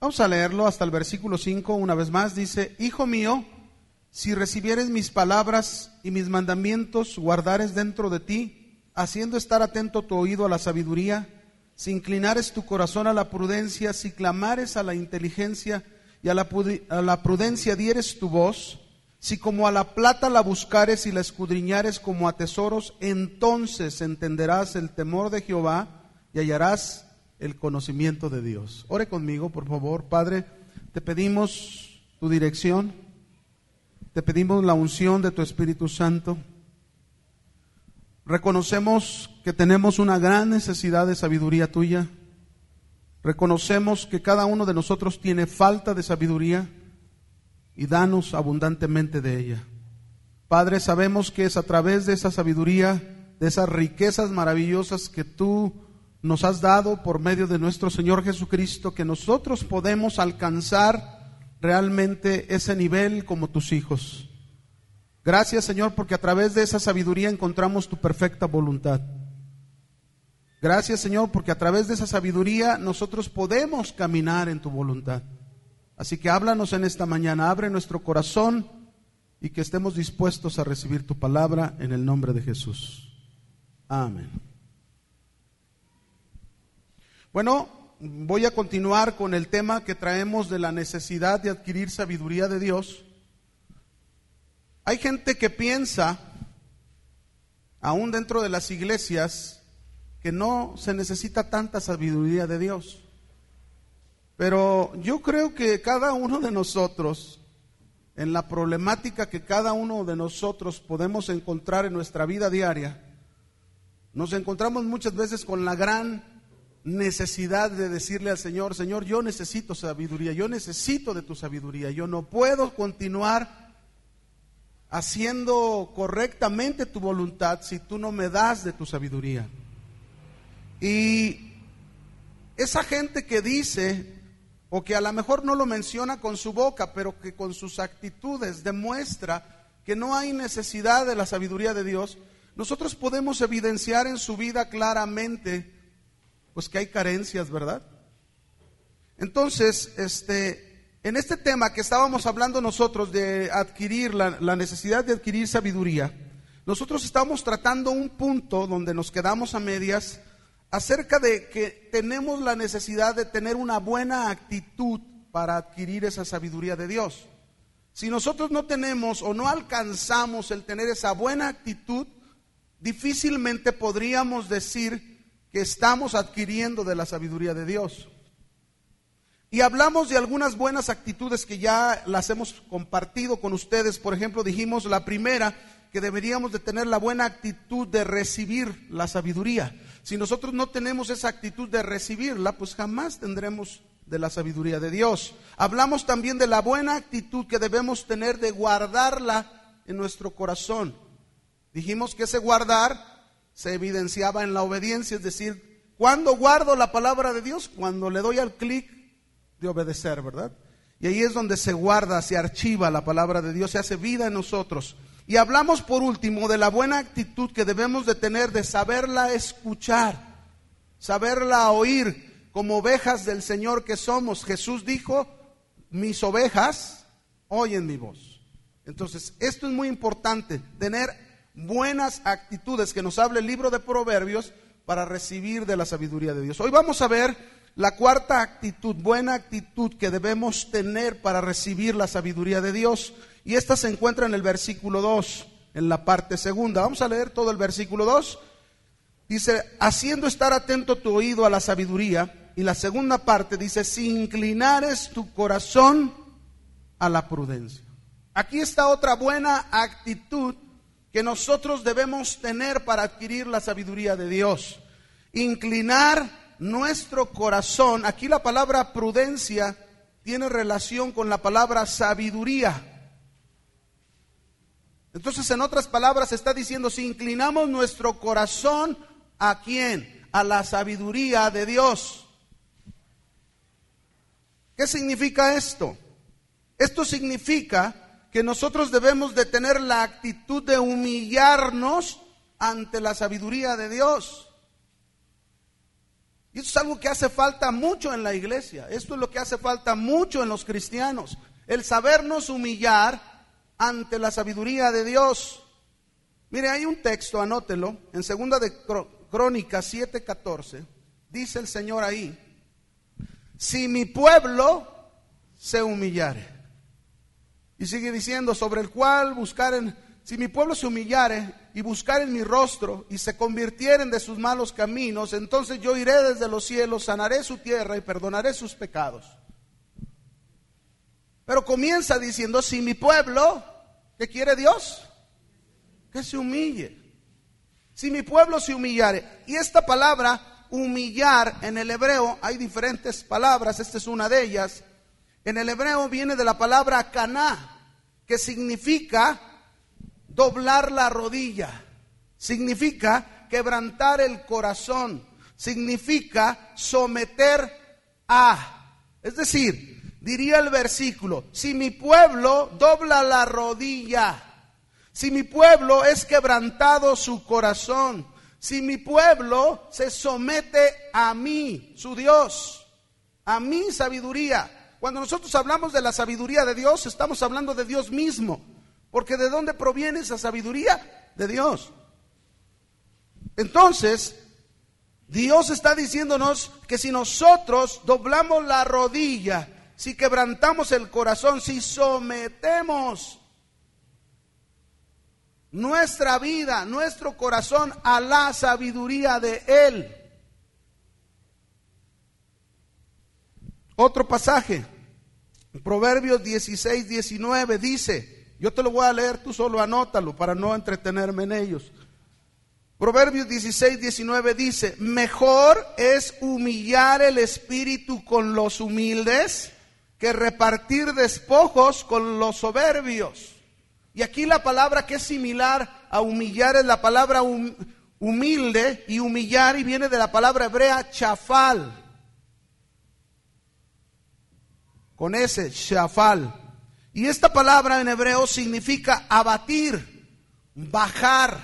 Vamos a leerlo hasta el versículo 5 una vez más. Dice, Hijo mío, si recibieres mis palabras y mis mandamientos, guardares dentro de ti, haciendo estar atento tu oído a la sabiduría, si inclinares tu corazón a la prudencia, si clamares a la inteligencia y a la, a la prudencia dieres tu voz, si como a la plata la buscares y la escudriñares como a tesoros, entonces entenderás el temor de Jehová y hallarás el conocimiento de Dios. Ore conmigo, por favor. Padre, te pedimos tu dirección, te pedimos la unción de tu Espíritu Santo. Reconocemos que tenemos una gran necesidad de sabiduría tuya. Reconocemos que cada uno de nosotros tiene falta de sabiduría y danos abundantemente de ella. Padre, sabemos que es a través de esa sabiduría, de esas riquezas maravillosas que tú nos has dado por medio de nuestro Señor Jesucristo, que nosotros podemos alcanzar realmente ese nivel como tus hijos. Gracias Señor porque a través de esa sabiduría encontramos tu perfecta voluntad. Gracias Señor porque a través de esa sabiduría nosotros podemos caminar en tu voluntad. Así que háblanos en esta mañana, abre nuestro corazón y que estemos dispuestos a recibir tu palabra en el nombre de Jesús. Amén. Bueno, voy a continuar con el tema que traemos de la necesidad de adquirir sabiduría de Dios. Hay gente que piensa, aún dentro de las iglesias, que no se necesita tanta sabiduría de Dios. Pero yo creo que cada uno de nosotros, en la problemática que cada uno de nosotros podemos encontrar en nuestra vida diaria, nos encontramos muchas veces con la gran necesidad de decirle al Señor, Señor, yo necesito sabiduría, yo necesito de tu sabiduría, yo no puedo continuar haciendo correctamente tu voluntad si tú no me das de tu sabiduría. Y esa gente que dice, o que a lo mejor no lo menciona con su boca, pero que con sus actitudes demuestra que no hay necesidad de la sabiduría de Dios, nosotros podemos evidenciar en su vida claramente pues que hay carencias, ¿verdad? Entonces, este, en este tema que estábamos hablando nosotros de adquirir la, la necesidad de adquirir sabiduría, nosotros estamos tratando un punto donde nos quedamos a medias acerca de que tenemos la necesidad de tener una buena actitud para adquirir esa sabiduría de Dios. Si nosotros no tenemos o no alcanzamos el tener esa buena actitud, difícilmente podríamos decir que estamos adquiriendo de la sabiduría de Dios. Y hablamos de algunas buenas actitudes que ya las hemos compartido con ustedes. Por ejemplo, dijimos la primera, que deberíamos de tener la buena actitud de recibir la sabiduría. Si nosotros no tenemos esa actitud de recibirla, pues jamás tendremos de la sabiduría de Dios. Hablamos también de la buena actitud que debemos tener de guardarla en nuestro corazón. Dijimos que ese guardar se evidenciaba en la obediencia, es decir, cuando guardo la palabra de Dios, cuando le doy al clic de obedecer, ¿verdad? Y ahí es donde se guarda, se archiva la palabra de Dios, se hace vida en nosotros. Y hablamos por último de la buena actitud que debemos de tener de saberla escuchar, saberla oír como ovejas del Señor que somos. Jesús dijo, mis ovejas oyen mi voz. Entonces, esto es muy importante, tener buenas actitudes que nos hable el libro de Proverbios para recibir de la sabiduría de Dios. Hoy vamos a ver la cuarta actitud, buena actitud que debemos tener para recibir la sabiduría de Dios. Y esta se encuentra en el versículo 2, en la parte segunda. Vamos a leer todo el versículo 2. Dice, haciendo estar atento tu oído a la sabiduría. Y la segunda parte dice, si inclinares tu corazón a la prudencia. Aquí está otra buena actitud que nosotros debemos tener para adquirir la sabiduría de Dios. Inclinar nuestro corazón. Aquí la palabra prudencia tiene relación con la palabra sabiduría. Entonces, en otras palabras, está diciendo, si inclinamos nuestro corazón a quién? A la sabiduría de Dios. ¿Qué significa esto? Esto significa que nosotros debemos de tener la actitud de humillarnos ante la sabiduría de Dios. Y esto es algo que hace falta mucho en la iglesia. Esto es lo que hace falta mucho en los cristianos. El sabernos humillar ante la sabiduría de Dios. Mire, hay un texto, anótelo, en segunda de Crónicas 7:14. Dice el Señor ahí, si mi pueblo se humillare. Y sigue diciendo, sobre el cual buscar en si mi pueblo se humillare y buscar en mi rostro y se convirtieren de sus malos caminos, entonces yo iré desde los cielos, sanaré su tierra y perdonaré sus pecados. Pero comienza diciendo, si mi pueblo, ¿qué quiere Dios? Que se humille. Si mi pueblo se humillare. Y esta palabra, humillar, en el hebreo hay diferentes palabras, esta es una de ellas. En el hebreo viene de la palabra caná, que significa doblar la rodilla, significa quebrantar el corazón, significa someter a. Es decir, diría el versículo, si mi pueblo dobla la rodilla, si mi pueblo es quebrantado su corazón, si mi pueblo se somete a mí, su Dios, a mi sabiduría. Cuando nosotros hablamos de la sabiduría de Dios, estamos hablando de Dios mismo. Porque ¿de dónde proviene esa sabiduría? De Dios. Entonces, Dios está diciéndonos que si nosotros doblamos la rodilla, si quebrantamos el corazón, si sometemos nuestra vida, nuestro corazón a la sabiduría de Él. Otro pasaje, Proverbios 16, 19 dice, yo te lo voy a leer, tú solo anótalo para no entretenerme en ellos. Proverbios 16, 19 dice, mejor es humillar el espíritu con los humildes que repartir despojos con los soberbios. Y aquí la palabra que es similar a humillar es la palabra humilde y humillar y viene de la palabra hebrea chafal. Con ese chafal. Y esta palabra en hebreo significa abatir, bajar.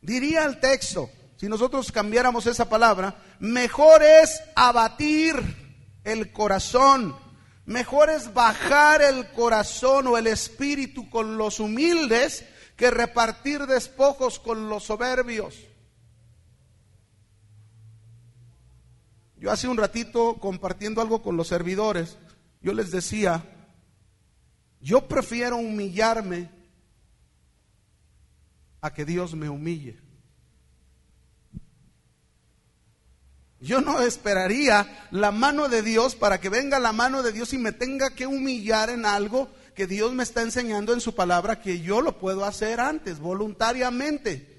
Diría el texto, si nosotros cambiáramos esa palabra, mejor es abatir el corazón, mejor es bajar el corazón o el espíritu con los humildes que repartir despojos con los soberbios. Yo hace un ratito compartiendo algo con los servidores, yo les decía, yo prefiero humillarme a que Dios me humille. Yo no esperaría la mano de Dios para que venga la mano de Dios y me tenga que humillar en algo que Dios me está enseñando en su palabra que yo lo puedo hacer antes, voluntariamente.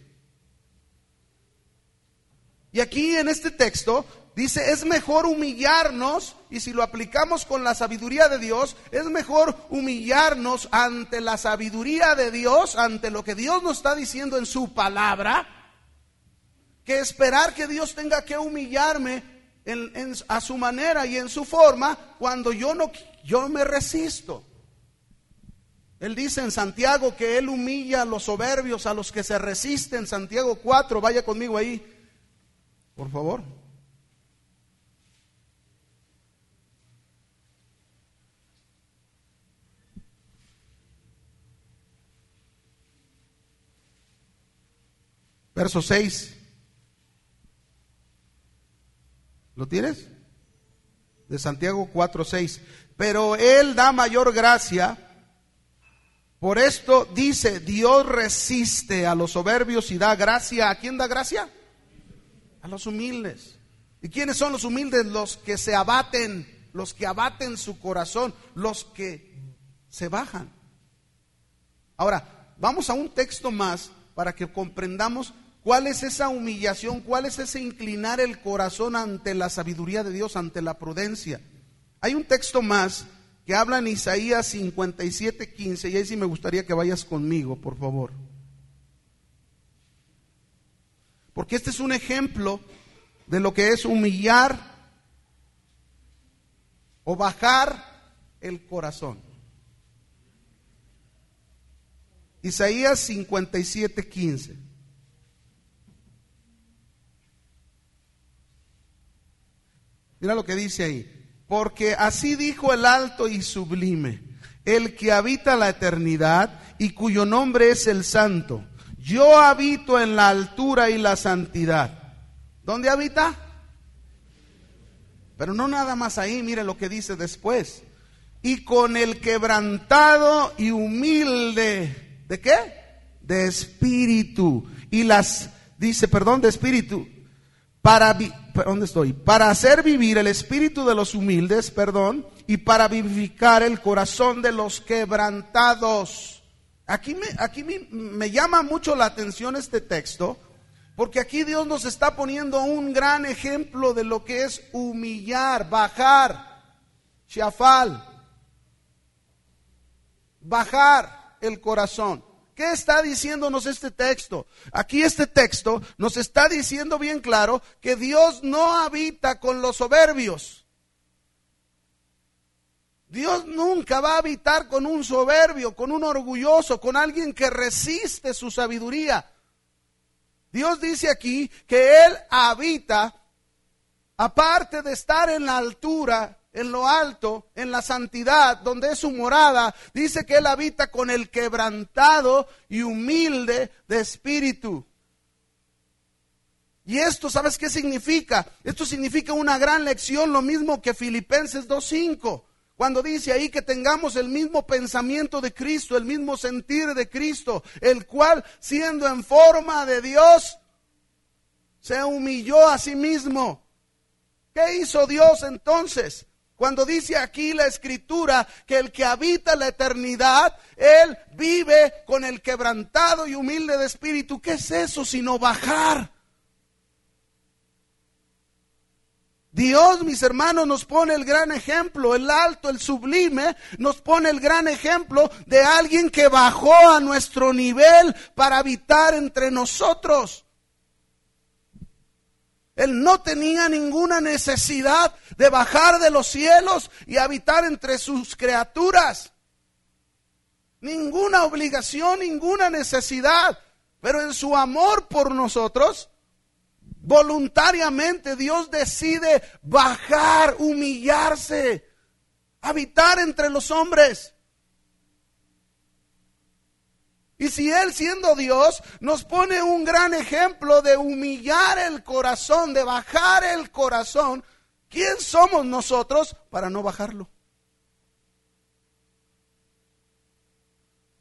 Y aquí en este texto dice, es mejor humillarnos, y si lo aplicamos con la sabiduría de Dios, es mejor humillarnos ante la sabiduría de Dios, ante lo que Dios nos está diciendo en su palabra, que esperar que Dios tenga que humillarme a su manera y en su forma cuando yo no yo me resisto. Él dice en Santiago que Él humilla a los soberbios, a los que se resisten. Santiago 4, vaya conmigo ahí, por favor. Verso 6. ¿Lo tienes? De Santiago 4, 6. Pero Él da mayor gracia. Por esto dice, Dios resiste a los soberbios y da gracia. ¿A quién da gracia? A los humildes. ¿Y quiénes son los humildes? Los que se abaten, los que abaten su corazón, los que se bajan. Ahora, vamos a un texto más para que comprendamos ¿Cuál es esa humillación? ¿Cuál es ese inclinar el corazón ante la sabiduría de Dios, ante la prudencia? Hay un texto más que habla en Isaías 57, 15, y ahí sí me gustaría que vayas conmigo, por favor. Porque este es un ejemplo de lo que es humillar o bajar el corazón. Isaías 57, 15. Mira lo que dice ahí. Porque así dijo el alto y sublime, el que habita la eternidad y cuyo nombre es el santo. Yo habito en la altura y la santidad. ¿Dónde habita? Pero no nada más ahí, mire lo que dice después. Y con el quebrantado y humilde, ¿de qué? De espíritu. Y las, dice, perdón, de espíritu. Para, ¿dónde estoy? Para hacer vivir el espíritu de los humildes, perdón, y para vivificar el corazón de los quebrantados. Aquí me, aquí me, me llama mucho la atención este texto, porque aquí Dios nos está poniendo un gran ejemplo de lo que es humillar, bajar, chiafal, bajar el corazón. ¿Qué está diciéndonos este texto? Aquí este texto nos está diciendo bien claro que Dios no habita con los soberbios. Dios nunca va a habitar con un soberbio, con un orgulloso, con alguien que resiste su sabiduría. Dios dice aquí que Él habita, aparte de estar en la altura, en lo alto, en la santidad, donde es su morada, dice que Él habita con el quebrantado y humilde de espíritu. Y esto, ¿sabes qué significa? Esto significa una gran lección, lo mismo que Filipenses 2.5. Cuando dice ahí que tengamos el mismo pensamiento de Cristo, el mismo sentir de Cristo, el cual siendo en forma de Dios, se humilló a sí mismo. ¿Qué hizo Dios entonces? Cuando dice aquí la escritura que el que habita la eternidad, Él vive con el quebrantado y humilde de espíritu. ¿Qué es eso sino bajar? Dios, mis hermanos, nos pone el gran ejemplo, el alto, el sublime, nos pone el gran ejemplo de alguien que bajó a nuestro nivel para habitar entre nosotros. Él no tenía ninguna necesidad de bajar de los cielos y habitar entre sus criaturas. Ninguna obligación, ninguna necesidad. Pero en su amor por nosotros, Voluntariamente Dios decide bajar, humillarse, habitar entre los hombres. Y si Él siendo Dios nos pone un gran ejemplo de humillar el corazón, de bajar el corazón, ¿quién somos nosotros para no bajarlo?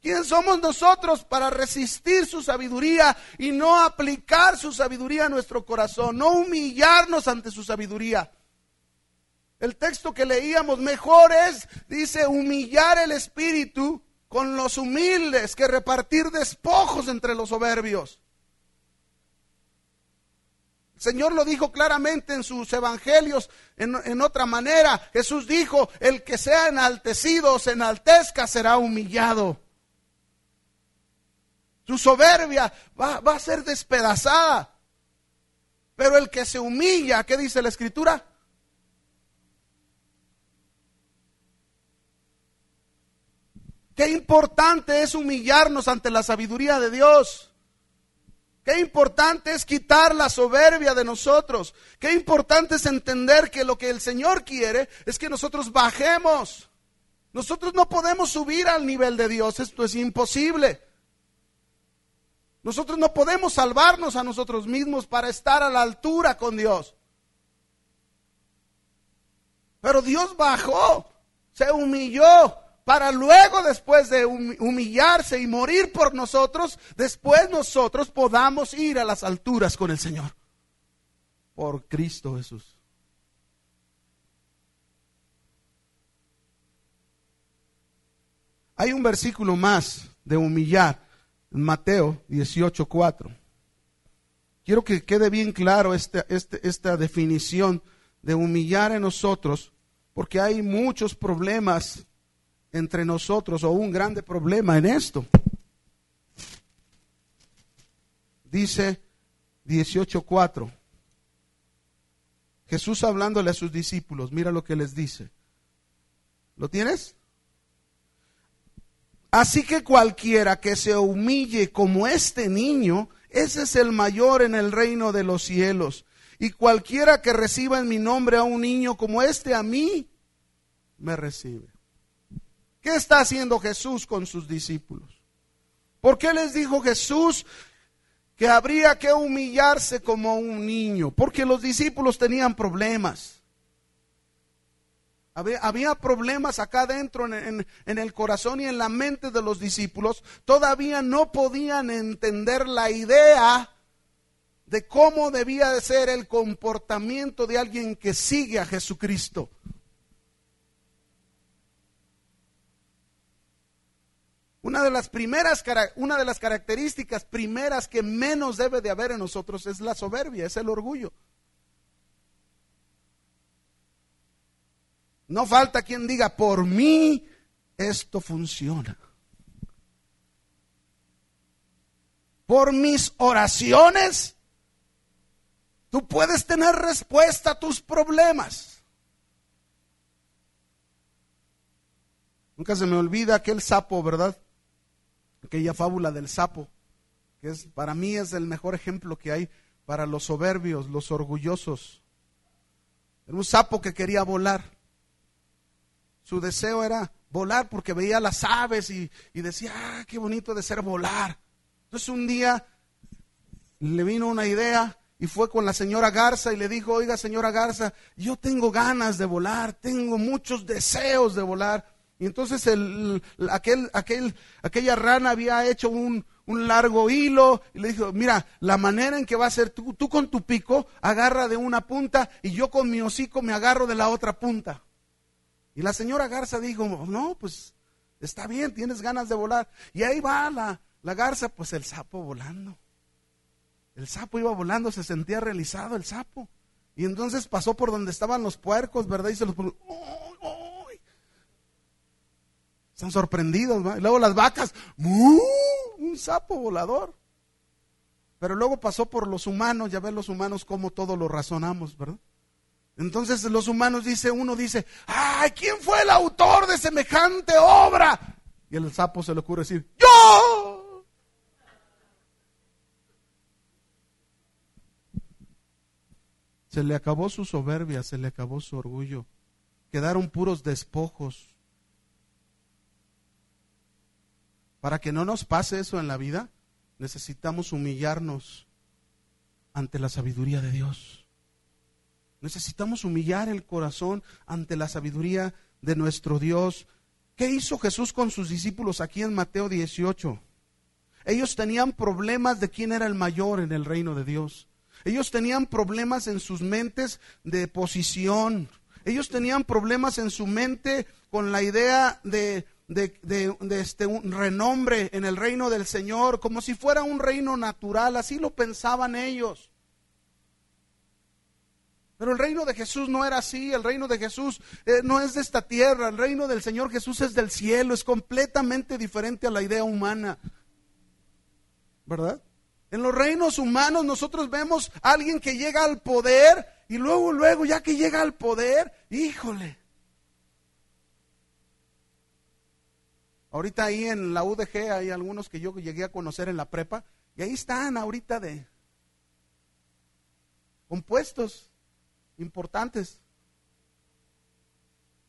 ¿Quién somos nosotros para resistir su sabiduría y no aplicar su sabiduría a nuestro corazón, no humillarnos ante su sabiduría? El texto que leíamos, mejor es, dice, humillar el espíritu con los humildes que repartir despojos entre los soberbios. El Señor lo dijo claramente en sus evangelios en, en, otra manera. Jesús dijo, el que sea enaltecido se enaltezca será humillado. Su soberbia va, va a ser despedazada. Pero el que se humilla, ¿qué dice la escritura? Qué importante es humillarnos ante la sabiduría de Dios. Qué importante es quitar la soberbia de nosotros. Qué importante es entender que lo que el Señor quiere es que nosotros bajemos. Nosotros no podemos subir al nivel de Dios, esto es imposible. Nosotros no podemos salvarnos a nosotros mismos para estar a la altura con Dios. Pero Dios bajó, se humilló para luego después de humillarse y morir por nosotros, después nosotros podamos ir a las alturas con el Señor. Por Cristo Jesús. Hay un versículo más de humillar Mateo 18:4. Quiero que quede bien claro este, este, esta definición de humillar en nosotros, porque hay muchos problemas entre nosotros o un grande problema en esto. Dice 18:4. Jesús hablándole a sus discípulos, mira lo que les dice. ¿Lo tienes? Así que cualquiera que se humille como este niño, ese es el mayor en el reino de los cielos. y cualquiera que reciba en mi nombre a un niño como este, a mí, me recibe. ¿Qué está haciendo Jesús con sus discípulos? ¿Por qué les dijo Jesús que habría que humillarse como un niño? Porque los discípulos tenían problemas. Había, problemas acá dentro en, en, el corazón y en la mente de los discípulos. Todavía no podían entender la idea de cómo debía de ser el comportamiento de alguien que sigue a Jesucristo. Una de las primeras, una de las características primeras que menos debe de haber en nosotros es la soberbia, es el orgullo. No falta quien diga, por mí esto funciona. Por mis oraciones, tú puedes tener respuesta a tus problemas. Nunca se me olvida aquel sapo, ¿verdad? Aquella fábula del sapo, que es para mí es el mejor ejemplo que hay para los soberbios, los orgullosos. Era un sapo que quería volar. Su deseo era volar porque veía las aves y, decía, ah, qué bonito de ser volar. Entonces un día le vino una idea y fue con la señora Garza y le dijo, oiga señora Garza, yo tengo ganas de volar, tengo muchos deseos de volar. Y entonces el, aquel, aquel, aquella rana había hecho un, un, largo hilo y le dijo, mira, la manera en que va a ser tú, tú con tu pico agarra de una punta y yo con mi hocico me agarro de la otra punta. Y la señora Garza dijo, no, pues está bien, tienes ganas de volar. Y ahí va la, la garza, pues el sapo volando. El sapo iba volando, se sentía realizado el sapo. Y entonces pasó por donde estaban los puercos, ¿verdad? Y se los están sorprendidos, Y luego las vacas, un sapo volador. Pero luego pasó por los humanos, ya ven los humanos como todo lo razonamos, ¿verdad? Entonces los humanos dice, uno dice, ay, ¿quién fue el autor de semejante obra? Y el sapo se le ocurre decir, yo. Se le acabó su soberbia, se le acabó su orgullo. Quedaron puros despojos. Para que no nos pase eso en la vida, necesitamos humillarnos ante la sabiduría de Dios. Necesitamos humillar el corazón ante la sabiduría de nuestro Dios. ¿Qué hizo Jesús con sus discípulos aquí en Mateo 18? Ellos tenían problemas de quién era el mayor en el reino de Dios. Ellos tenían problemas en sus mentes de posición. Ellos tenían problemas en su mente con la idea de de, este, un renombre en el reino del Señor, como si fuera un reino natural, así lo pensaban ellos. Pero el reino de Jesús no era así, el reino de Jesús eh, no es de esta tierra, el reino del Señor Jesús es del cielo, es completamente diferente a la idea humana. ¿Verdad? En los reinos humanos nosotros vemos a alguien que llega al poder y luego, luego, ya que llega al poder, híjole, Ahorita ahí en la UDG hay algunos que yo llegué a conocer en la prepa y ahí están ahorita de compuestos importantes.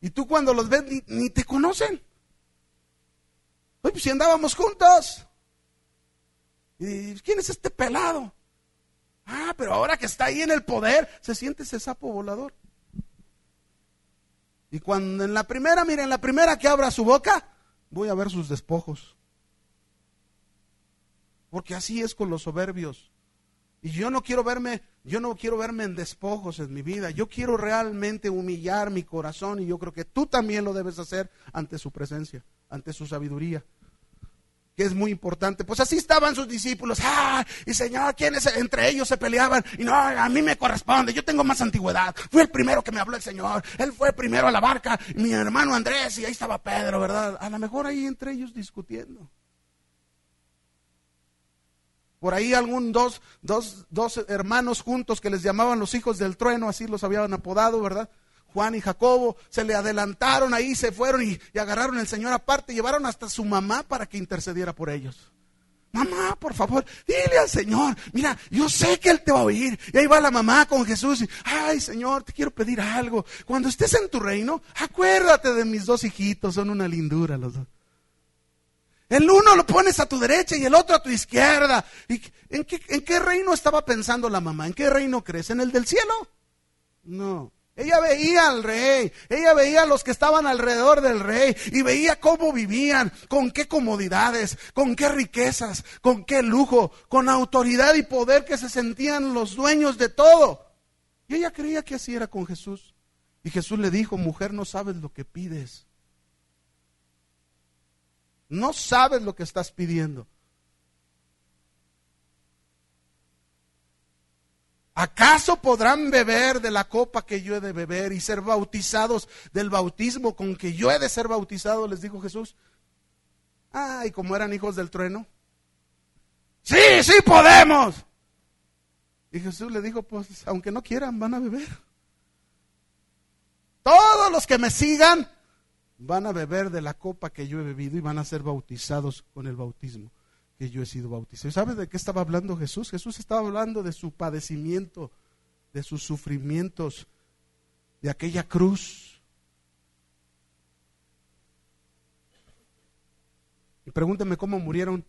Y tú cuando los ves ni, te conocen. Oye, pues si andábamos juntos. ¿Y quién es este pelado? Ah, pero ahora que está ahí en el poder, se siente ese sapo volador. Y cuando en la primera, miren, en la primera que abra su boca, voy a ver sus despojos. Porque así es con los soberbios. Y yo no quiero verme, yo no quiero verme en despojos en mi vida. Yo quiero realmente humillar mi corazón y yo creo que tú también lo debes hacer ante su presencia, ante su sabiduría que es muy importante. Pues así estaban sus discípulos. ¡Ah! Y Señor, ¿quiénes entre ellos se peleaban? Y no, a mí me corresponde, yo tengo más antigüedad. Fui el primero que me habló el Señor. Él fue primero a la barca, mi hermano Andrés, y ahí estaba Pedro, ¿verdad? A lo mejor ahí entre ellos discutiendo. Por ahí algún dos, dos, dos hermanos juntos que les llamaban los hijos del trueno, así los habían apodado, ¿verdad? Juan y Jacobo se le adelantaron ahí, se fueron y, agarraron al Señor aparte, llevaron hasta su mamá para que intercediera por ellos. mamá, por favor, dile al Señor, mira, yo sé que Él te va a oír. Y ahí va la mamá con Jesús y, ay Señor, te quiero pedir algo. Cuando estés en tu reino, acuérdate de mis dos hijitos, son una lindura los dos. El uno lo pones a tu derecha y el otro a tu izquierda. ¿Y en, qué, ¿En qué reino estaba pensando la mamá? ¿En qué reino crees? ¿En el del cielo? No. Ella veía al rey, ella veía a los que estaban alrededor del rey y veía cómo vivían, con qué comodidades, con qué riquezas, con qué lujo, con autoridad y poder que se sentían los dueños de todo. Y ella creía que así era con Jesús. Y Jesús le dijo, mujer, no sabes lo que pides. No sabes lo que estás pidiendo. ¿Acaso podrán beber de la copa que yo he de beber y ser bautizados del bautismo con que yo he de ser bautizado? Les dijo Jesús. Ay, como eran hijos del trueno. Sí, sí podemos. Y Jesús le dijo, pues aunque no quieran, van a beber. Todos los que me sigan van a beber de la copa que yo he bebido y van a ser bautizados con el bautismo que yo he sido bautizado. ¿Sabes de qué estaba hablando Jesús? Jesús estaba hablando de su padecimiento, de sus sufrimientos, de aquella cruz. Y pregúnteme cómo murieron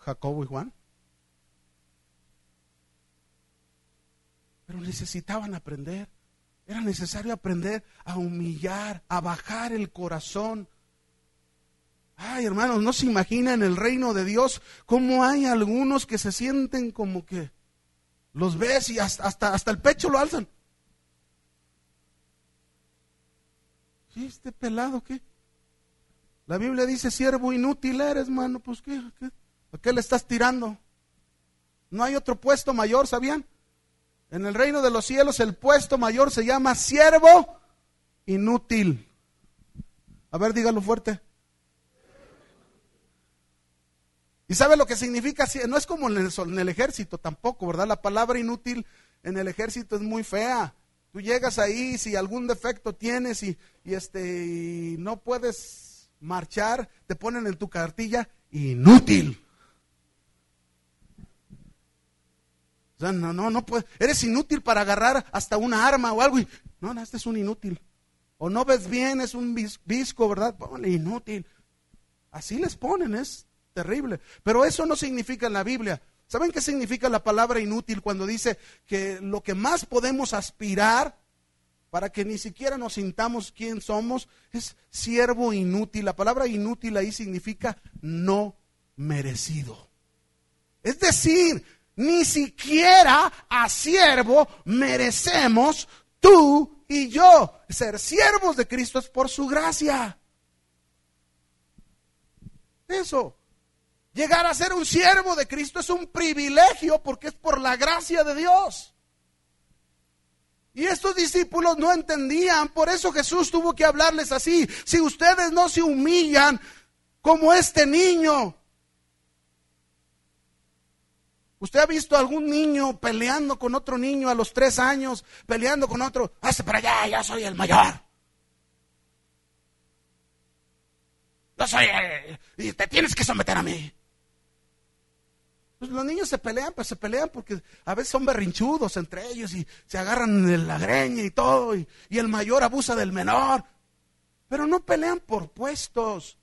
Jacobo y Juan. Pero necesitaban aprender. Era necesario aprender a humillar, a bajar el corazón. Ay, hermanos, no se imagina en el reino de Dios cómo hay algunos que se sienten como que los ves y hasta, hasta, el pecho lo alzan. ¿Sí, este pelado qué? La Biblia dice, siervo inútil eres, hermano, pues ¿qué, qué? ¿A qué le estás tirando? No hay otro puesto mayor, ¿sabían? En el reino de los cielos el puesto mayor se llama siervo inútil. A ver, dígalo fuerte. ¿Y sabe lo que significa? No es como en el, ejército tampoco, ¿verdad? La palabra inútil en el ejército es muy fea. Tú llegas ahí, si algún defecto tienes y, este, y no puedes marchar, te ponen en tu cartilla inútil. O sea, no, no, no puedes. Eres inútil para agarrar hasta una arma o algo. Y, no, no, este es un inútil. O no ves bien, es un visco, ¿verdad? Ponle inútil. Así les ponen, es terrible. Pero eso no significa en la Biblia. ¿Saben qué significa la palabra inútil cuando dice que lo que más podemos aspirar para que ni siquiera nos sintamos quién somos es siervo inútil? La palabra inútil ahí significa no merecido. Es decir, ni siquiera a siervo merecemos tú y yo. Ser siervos de Cristo es por su gracia. Eso. Llegar a ser un siervo de Cristo es un privilegio porque es por la gracia de Dios. Y estos discípulos no entendían, por eso Jesús tuvo que hablarles así. Si ustedes no se humillan como este niño, ¿Usted ha visto algún niño peleando con otro niño a los tres años, peleando con otro? Hace para allá, ya soy el mayor. Yo soy el, y te tienes que someter a mí. Pues los niños se pelean, pues se pelean porque a veces son berrinchudos entre ellos y se agarran en la greña y todo, y, y el mayor abusa del menor. Pero no pelean por puestos,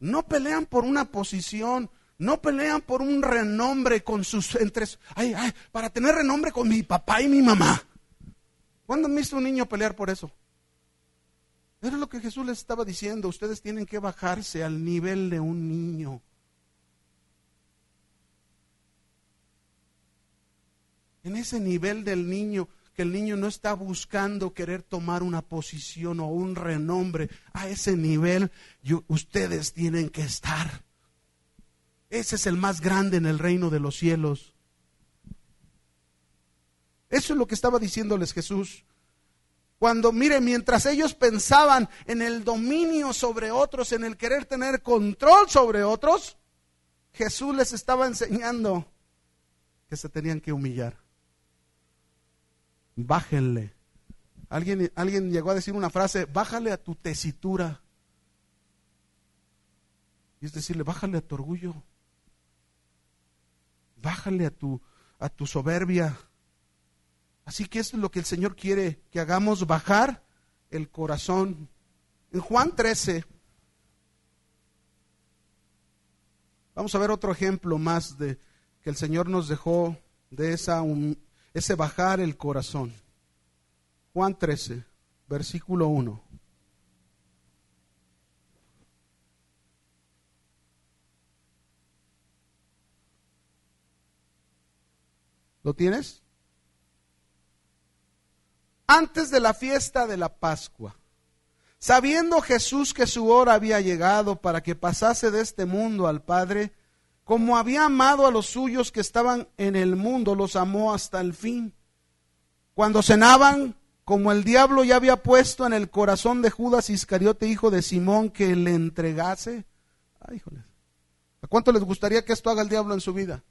no pelean por una posición, no pelean por un renombre con sus entre ay, ay, para tener renombre con mi papá y mi mamá. ¿Cuándo han visto un niño pelear por eso? Era lo que Jesús les estaba diciendo. Ustedes tienen que bajarse al nivel de un niño. En ese nivel del niño, que el niño no está buscando querer tomar una posición o un renombre. A ese nivel ustedes tienen que estar. Ese es el más grande en el reino de los cielos. Eso es lo que estaba diciéndoles Jesús. Cuando, mire, mientras ellos pensaban en el dominio sobre otros, en el querer tener control sobre otros, Jesús les estaba enseñando que se tenían que humillar. Bájenle. Alguien, alguien llegó a decir una frase, bájale a tu tesitura. Y es decirle, bájale a tu orgullo. Bájale a tu, a tu soberbia. Así que eso es lo que el Señor quiere, que hagamos bajar el corazón. En Juan 13, vamos a ver otro ejemplo más de que el Señor nos dejó de esa, ese bajar el corazón. Juan 13, versículo 1. ¿Lo tienes? Antes de la fiesta de la Pascua, sabiendo Jesús que su hora había llegado para que pasase de este mundo al Padre, como había amado a los suyos que estaban en el mundo, los amó hasta el fin. Cuando cenaban, como el diablo ya había puesto en el corazón de Judas Iscariote, hijo de Simón, que le entregase. Ay, ¿A cuánto les gustaría que esto haga el diablo en su vida?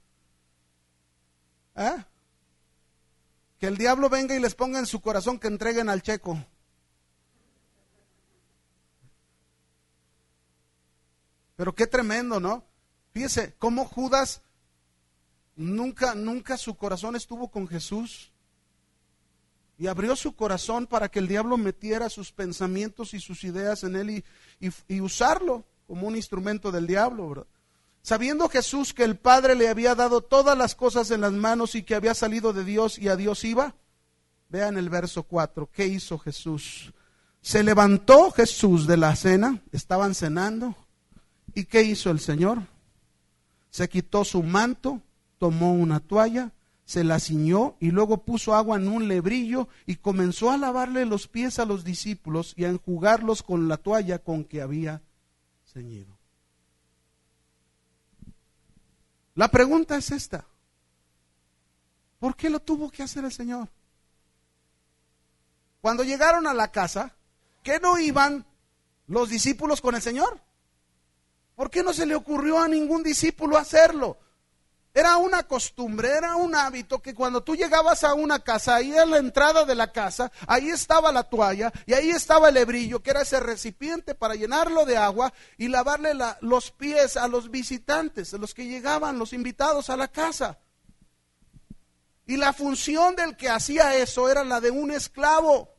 ¿Eh? Que el diablo venga y les ponga en su corazón que entreguen al checo. Pero qué tremendo, ¿no? Fíjese cómo Judas nunca, nunca su corazón estuvo con Jesús. Y abrió su corazón para que el diablo metiera sus pensamientos y sus ideas en él y, y usarlo como un instrumento del diablo, ¿verdad? Sabiendo Jesús que el Padre le había dado todas las cosas en las manos y que había salido de Dios y a Dios iba, vean el verso 4, ¿qué hizo Jesús? Se levantó Jesús de la cena, estaban cenando, ¿y qué hizo el Señor? Se quitó su manto, tomó una toalla, se la ciñó y luego puso agua en un lebrillo y comenzó a lavarle los pies a los discípulos y a enjugarlos con la toalla con que había ceñido. La pregunta es esta. ¿Por qué lo tuvo que hacer el Señor? Cuando llegaron a la casa, ¿qué no iban los discípulos con el Señor? ¿Por qué no se le ocurrió a ningún discípulo hacerlo? Era una costumbre, era un hábito que cuando tú llegabas a una casa, ahí en la entrada de la casa, ahí estaba la toalla y ahí estaba el hebrillo, que era ese recipiente para llenarlo de agua y lavarle los pies a los visitantes, a los que llegaban, los invitados a la casa. Y la función del que hacía eso era la de un esclavo.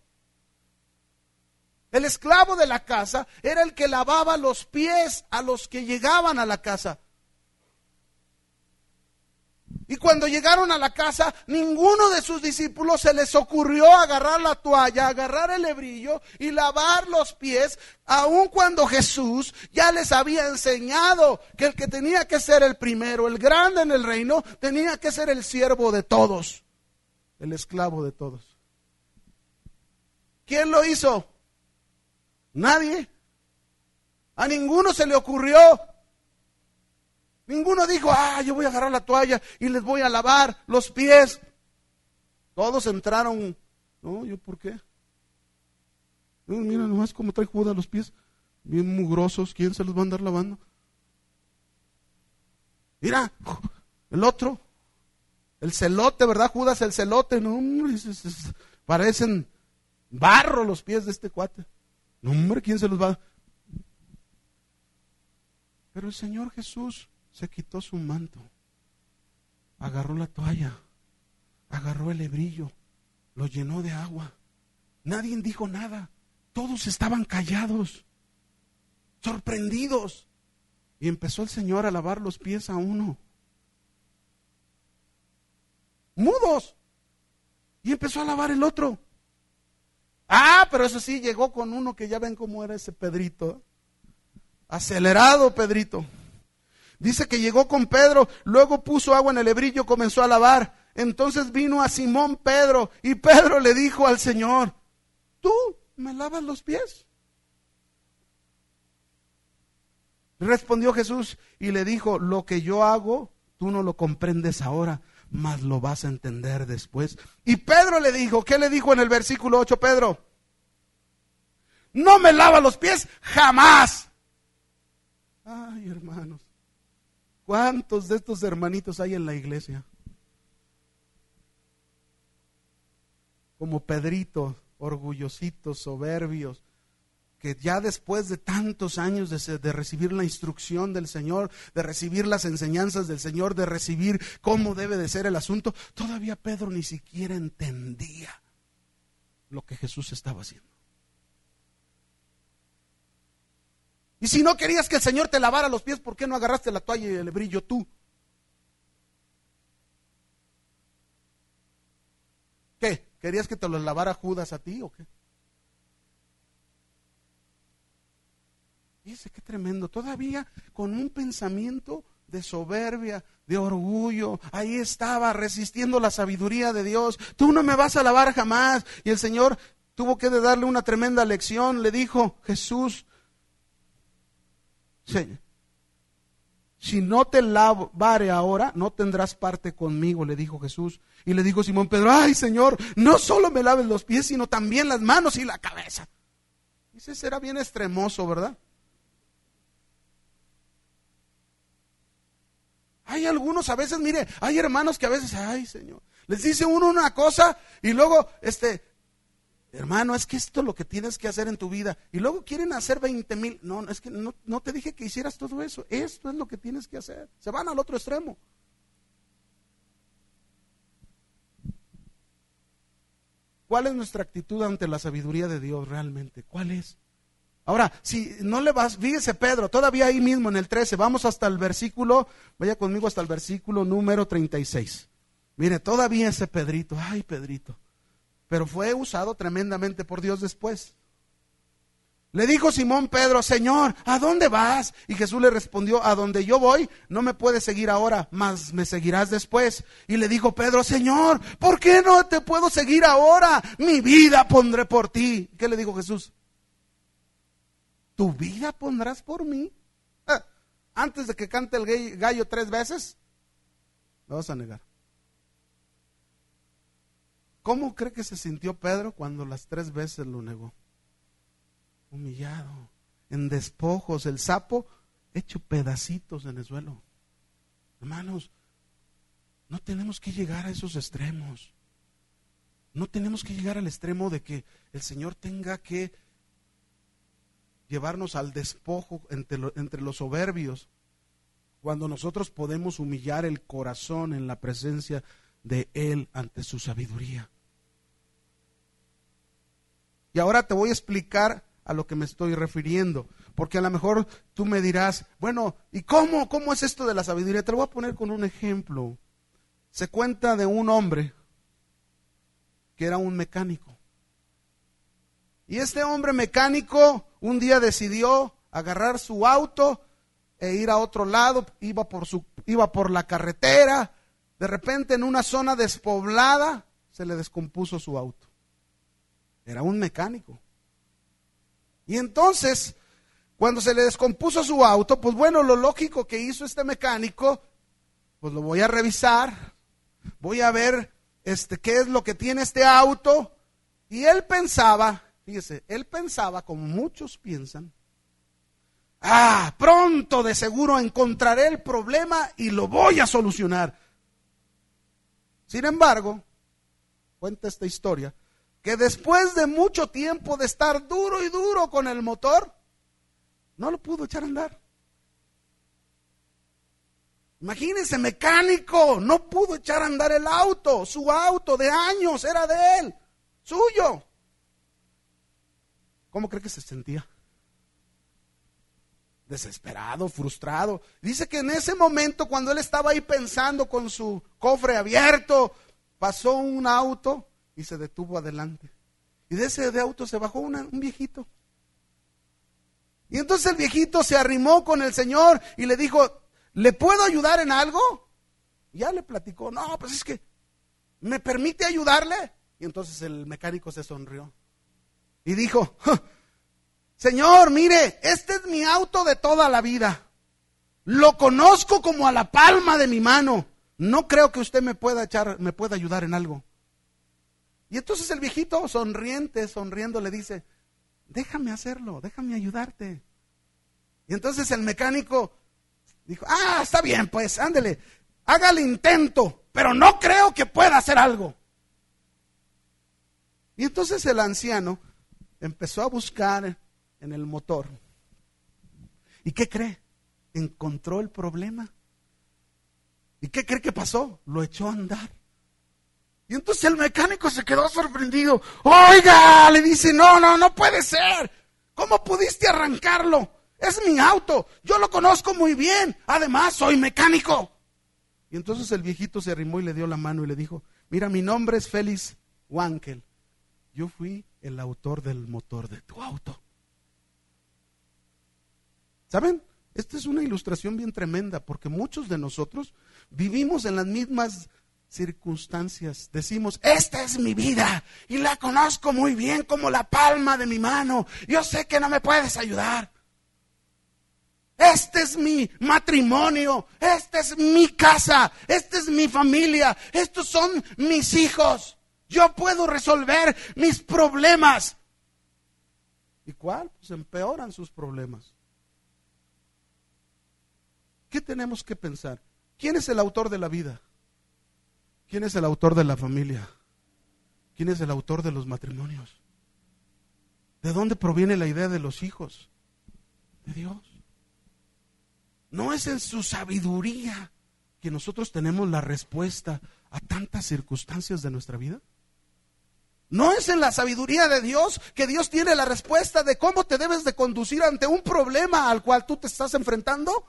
El esclavo de la casa era el que lavaba los pies a los que llegaban a la casa. Y cuando llegaron a la casa, ninguno de sus discípulos se les ocurrió agarrar la toalla, agarrar el hebrillo y lavar los pies, aun cuando Jesús ya les había enseñado que el que tenía que ser el primero, el grande en el reino, tenía que ser el siervo de todos, el esclavo de todos. ¿Quién lo hizo? Nadie. A ninguno se le ocurrió Ninguno dijo, ah, yo voy a agarrar la toalla y les voy a lavar los pies. Todos entraron. No, ¿yo por qué? mira nomás cómo trae Judas los pies. Bien mugrosos. ¿Quién se los va a andar lavando? Mira, el otro. El celote, ¿verdad, Judas? El celote. No, parecen barro los pies de este cuate. No, hombre, ¿quién se los va? Pero el Señor Jesús se quitó su manto, agarró la toalla, agarró el hebrillo, lo llenó de agua. Nadie dijo nada. Todos estaban callados, sorprendidos. Y empezó el Señor a lavar los pies a uno. Mudos. Y empezó a lavar el otro. Ah, pero eso sí, llegó con uno que ya ven cómo era ese Pedrito. Acelerado Pedrito. Dice que llegó con Pedro, luego puso agua en el hebrillo, comenzó a lavar. Entonces vino a Simón Pedro y Pedro le dijo al Señor, ¿tú me lavas los pies? Respondió Jesús y le dijo, lo que yo hago, tú no lo comprendes ahora, mas lo vas a entender después. Y Pedro le dijo, ¿qué le dijo en el versículo 8 Pedro? No me lava los pies jamás. Ay, hermanos. ¿Cuántos de estos hermanitos hay en la iglesia? Como Pedrito, orgullositos, soberbios, que ya después de tantos años de, recibir la instrucción del Señor, de recibir las enseñanzas del Señor, de recibir cómo debe de ser el asunto, todavía Pedro ni siquiera entendía lo que Jesús estaba haciendo. Y si no querías que el Señor te lavara los pies, ¿por qué no agarraste la toalla y el brillo tú? ¿Qué? ¿Querías que te los lavara Judas a ti o qué? Dice, qué tremendo. Todavía con un pensamiento de soberbia, de orgullo. Ahí estaba resistiendo la sabiduría de Dios. Tú no me vas a lavar jamás. Y el Señor tuvo que darle una tremenda lección. Le dijo, Jesús, si no te lavare ahora, no tendrás parte conmigo, le dijo Jesús. Y le dijo Simón Pedro, ay Señor, no solo me laves los pies, sino también las manos y la cabeza. Ese será bien extremoso, ¿verdad? Hay algunos a veces, mire, hay hermanos que a veces, ay Señor, les dice uno una cosa y luego, este, hermano, es que esto es lo que tienes que hacer en tu vida. Y luego quieren hacer 20 mil. No, es que no, no te dije que hicieras todo eso. Esto es lo que tienes que hacer. Se van al otro extremo. ¿Cuál es nuestra actitud ante la sabiduría de Dios realmente? ¿Cuál es? Ahora, si no le vas, fíjese Pedro, todavía ahí mismo en el 13, vamos hasta el versículo, vaya conmigo hasta el versículo número 36. Mire, todavía ese Pedrito, ay Pedrito, pero fue usado tremendamente por Dios después. Le dijo Simón Pedro, Señor, ¿a dónde vas? Y Jesús le respondió, a donde yo voy, no me puedes seguir ahora, mas me seguirás después. Y le dijo Pedro, Señor, ¿por qué no te puedo seguir ahora? Mi vida pondré por ti. ¿Qué le dijo Jesús? ¿Tu vida pondrás por mí? Ah, antes de que cante el gallo tres veces, lo vas a negar. ¿Cómo cree que se sintió Pedro cuando las tres veces lo negó? Humillado, en despojos, el sapo hecho pedacitos en el suelo. Hermanos, no tenemos que llegar a esos extremos. No tenemos que llegar al extremo de que el Señor tenga que llevarnos al despojo entre, los soberbios, cuando nosotros podemos humillar el corazón en la presencia de Él ante su sabiduría. Y ahora te voy a explicar a lo que me estoy refiriendo, porque a lo mejor tú me dirás, bueno, ¿y cómo? ¿Cómo es esto de la sabiduría? Te lo voy a poner con un ejemplo. Se cuenta de un hombre que era un mecánico. Y este hombre mecánico un día decidió agarrar su auto e ir a otro lado, iba por, su, iba por la carretera, de repente en una zona despoblada se le descompuso su auto. Era un mecánico. Y entonces, cuando se le descompuso su auto, pues bueno, lo lógico que hizo este mecánico, pues lo voy a revisar, voy a ver este qué es lo que tiene este auto, y él pensaba Fíjese, él pensaba, como muchos piensan, ah, pronto de seguro encontraré el problema y lo voy a solucionar. Sin embargo, cuenta esta historia, que después de mucho tiempo de estar duro y duro con el motor, no lo pudo echar a andar. Imagínense, mecánico, no pudo echar a andar el auto, su auto de años era de él, suyo. ¿Cómo cree que se sentía? Desesperado, frustrado. Dice que en ese momento, cuando él estaba ahí pensando con su cofre abierto, pasó un auto y se detuvo adelante. Y de ese auto se bajó un viejito. Y entonces el viejito se arrimó con el Señor y le dijo, ¿le puedo ayudar en algo? ya le platicó, no, pues es que, ¿me permite ayudarle? Y entonces el mecánico se sonrió y dijo, Señor, mire, este es mi auto de toda la vida. Lo conozco como a la palma de mi mano. No creo que usted me pueda echar, me pueda ayudar en algo. Y entonces el viejito, sonriente, sonriendo, le dice, déjame hacerlo, déjame ayudarte. Y entonces el mecánico dijo, ah, está bien, pues, ándele, haga el intento, pero no creo que pueda hacer algo. Y entonces el anciano empezó a buscar en el motor. ¿Y qué cree? Encontró el problema. ¿Y qué cree que pasó? Lo echó a andar. Y entonces el mecánico se quedó sorprendido. Oiga, le dice, no, no, no puede ser. ¿Cómo pudiste arrancarlo? Es mi auto. Yo lo conozco muy bien. Además, soy mecánico. Y entonces el viejito se arrimó y le dio la mano y le dijo, mira, mi nombre es Félix Wankel. Yo fui el autor del motor de tu auto. ¿Saben? Esta es una ilustración bien tremenda porque muchos de nosotros vivimos en las mismas circunstancias. Decimos, esta es mi vida y la conozco muy bien como la palma de mi mano. Yo sé que no me puedes ayudar. Este es mi matrimonio, esta es mi casa, esta es mi familia, estos son mis hijos. Yo puedo resolver mis problemas. ¿Y cuál? Pues empeoran sus problemas. ¿Qué tenemos que pensar? ¿Quién es el autor de la vida? ¿Quién es el autor de la familia? ¿Quién es el autor de los matrimonios? ¿De dónde proviene la idea de los hijos? De Dios. No es en su sabiduría que nosotros tenemos la respuesta a tantas circunstancias de nuestra vida. No es en la sabiduría de Dios que Dios tiene la respuesta de cómo te debes de conducir ante un problema al cual tú te estás enfrentando.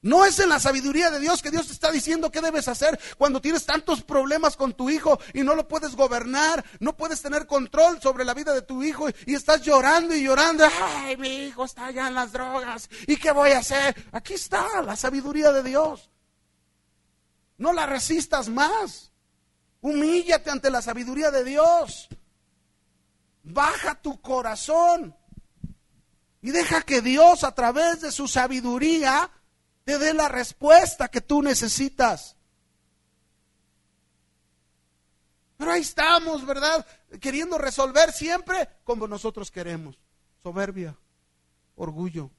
No es en la sabiduría de Dios que Dios te está diciendo qué debes hacer cuando tienes tantos problemas con tu hijo y no lo puedes gobernar, no puedes tener control sobre la vida de tu hijo y estás llorando y llorando. Ay, mi hijo está allá en las drogas. ¿Y qué voy a hacer? Aquí está la sabiduría de Dios. No la resistas más. Humíllate ante la sabiduría de Dios. Baja tu corazón y deja que Dios a través de su sabiduría te dé la respuesta que tú necesitas. Pero ahí estamos, ¿verdad? Queriendo resolver siempre como nosotros queremos. Soberbia, orgullo.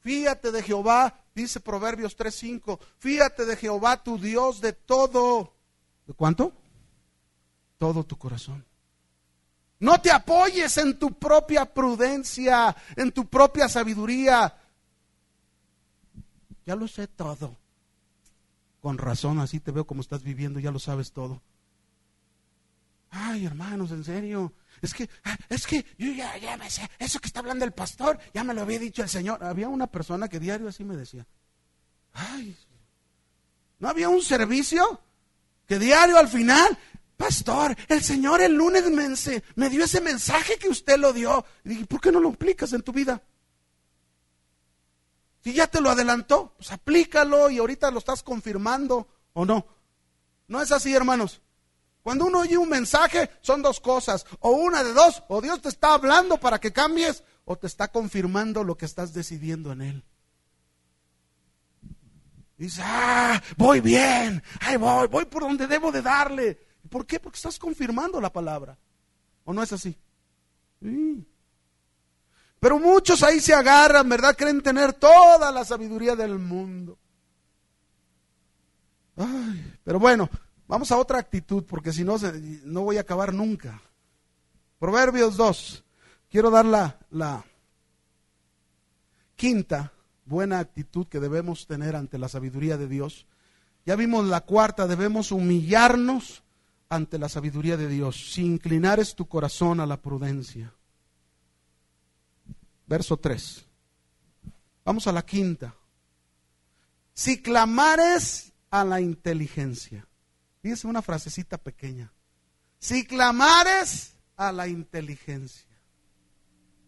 Fíjate de Jehová, dice Proverbios 3:5. Fíjate de Jehová tu Dios de todo. ¿De cuánto? Todo tu corazón. No te apoyes en tu propia prudencia, en tu propia sabiduría. Ya lo sé todo. Con razón, así te veo como estás viviendo, ya lo sabes todo. Ay, hermanos, en serio. Es que, ah, es que yo ya, ya me sé, eso que está hablando el pastor, ya me lo había dicho el Señor. Había una persona que diario así me decía. Ay, ¿no había un servicio que diario al final, pastor, el Señor el lunes me, me dio ese mensaje que usted lo dio? Y dije, ¿por qué no lo aplicas en tu vida? Si ya te lo adelantó, pues aplícalo y ahorita lo estás confirmando o no. No es así, hermanos. Cuando uno oye un mensaje, son dos cosas. O una de dos, o Dios te está hablando para que cambies, o te está confirmando lo que estás decidiendo en Él. Dice, ah, voy bien, ahí voy, voy por donde debo de darle. ¿Por qué? Porque estás confirmando la palabra. ¿O no es así? Sí. Pero muchos ahí se agarran, ¿verdad? Creen tener toda la sabiduría del mundo. pero bueno, vamos a otra actitud, porque si no, no voy a acabar nunca. Proverbios 2. Quiero dar la, la quinta buena actitud que debemos tener ante la sabiduría de Dios. Ya vimos la cuarta, debemos humillarnos ante la sabiduría de Dios. Si inclinares tu corazón a la prudencia verso 3. Vamos a la quinta. Si clamares a la inteligencia. Fíjense una frasecita pequeña. Si clamares a la inteligencia.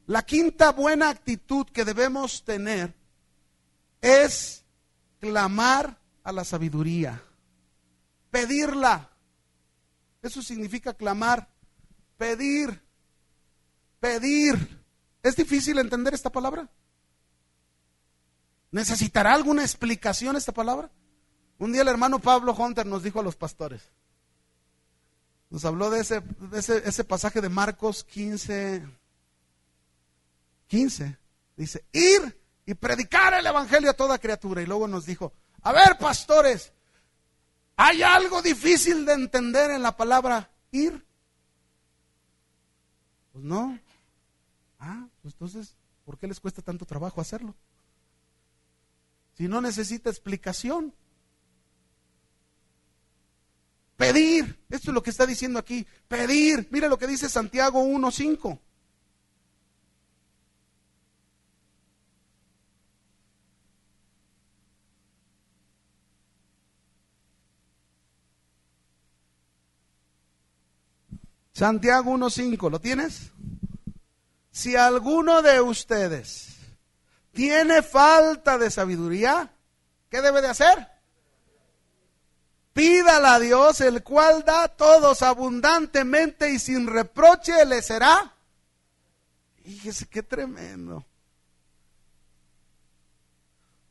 La quinta buena actitud que debemos tener es clamar a la sabiduría. Pedirla. Eso significa clamar. Pedir. Pedir. ¿Es difícil entender esta palabra? ¿Necesitará alguna explicación esta palabra? Un día el hermano Pablo Hunter nos dijo a los pastores, nos habló de ese, ese, pasaje de Marcos 15, 15, dice, ir y predicar el Evangelio a toda criatura. Y luego nos dijo, a ver pastores, ¿hay algo difícil de entender en la palabra ir? Pues no, entonces, ¿por qué les cuesta tanto trabajo hacerlo? Si no necesita explicación. Pedir, esto es lo que está diciendo aquí, pedir. Mire lo que dice Santiago 1.5. Santiago 1.5, ¿lo tienes? Si alguno de ustedes tiene falta de sabiduría, ¿qué debe de hacer? Pídala a Dios, el cual da a todos abundantemente y sin reproche le será. Fíjese qué tremendo.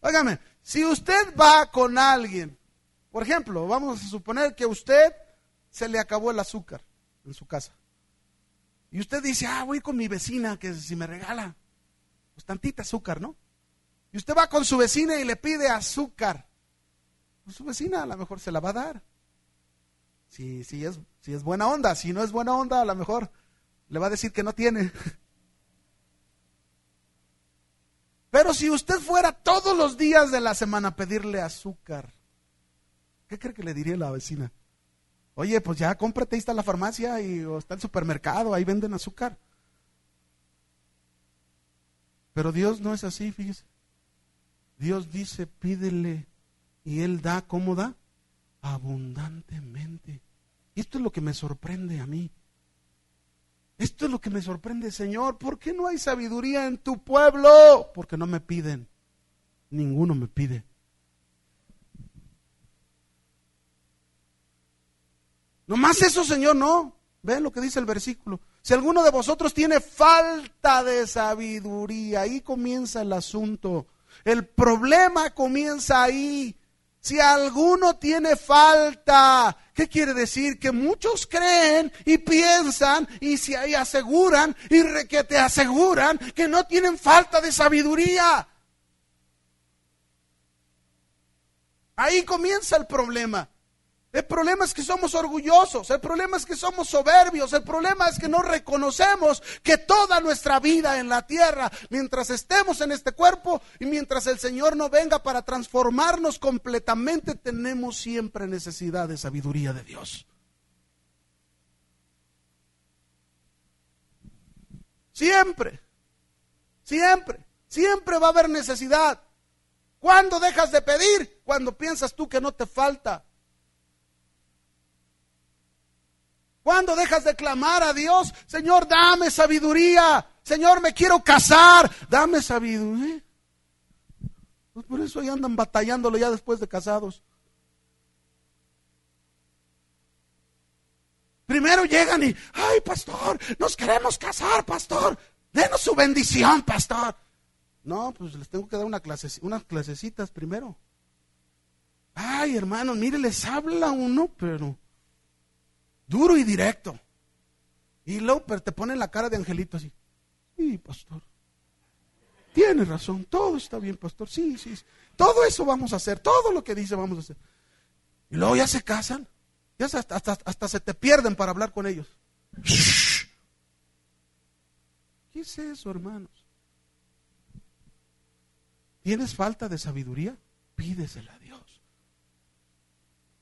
Óigame, si usted va con alguien, por ejemplo, vamos a suponer que a usted se le acabó el azúcar en su casa. Y usted dice, ah, voy con mi vecina que si me regala, pues tantita azúcar, ¿no? Y usted va con su vecina y le pide azúcar. Pues su vecina a lo mejor se la va a dar. Si, si, es, si es buena onda, si no es buena onda, a lo mejor le va a decir que no tiene. Pero si usted fuera todos los días de la semana a pedirle azúcar, ¿qué cree que le diría la vecina? Oye, pues ya cómprate, ahí está la farmacia y, o está el supermercado, ahí venden azúcar. Pero Dios no es así, fíjese. Dios dice, pídele y Él da, ¿cómo da? Abundantemente. Y esto es lo que me sorprende a mí. Esto es lo que me sorprende, Señor. ¿Por qué no hay sabiduría en tu pueblo? Porque no me piden. Ninguno me pide. No más eso, Señor, no. Ven lo que dice el versículo. Si alguno de vosotros tiene falta de sabiduría, ahí comienza el asunto. El problema comienza ahí. Si alguno tiene falta, ¿qué quiere decir? Que muchos creen y piensan y si ahí aseguran y que te aseguran que no tienen falta de sabiduría. Ahí comienza el problema. El problema es que somos orgullosos, el problema es que somos soberbios, el problema es que no reconocemos que toda nuestra vida en la tierra, mientras estemos en este cuerpo y mientras el Señor no venga para transformarnos completamente, tenemos siempre necesidad de sabiduría de Dios. Siempre, siempre, siempre va a haber necesidad. ¿Cuándo dejas de pedir? Cuando piensas tú que no te falta. ¿Cuándo dejas de clamar a Dios? Señor, dame sabiduría. Señor, me quiero casar. Dame sabiduría. Pues por eso ahí andan batallándolo ya después de casados. Primero llegan y, ay, pastor, nos queremos casar, pastor. Denos su bendición, pastor. No, pues les tengo que dar una clase, unas clasecitas primero. Ay, hermanos, mire, les habla uno, pero Duro y directo. Y luego te pone la cara de angelito así. Sí, pastor. Tiene razón, todo está bien, pastor. Sí, sí, Todo eso vamos a hacer, todo lo que dice vamos a hacer. Y luego ya se casan. Ya hasta, hasta, se te pierden para hablar con ellos. ¿Qué es eso, hermanos? ¿Tienes falta de sabiduría? Pídesela a Dios.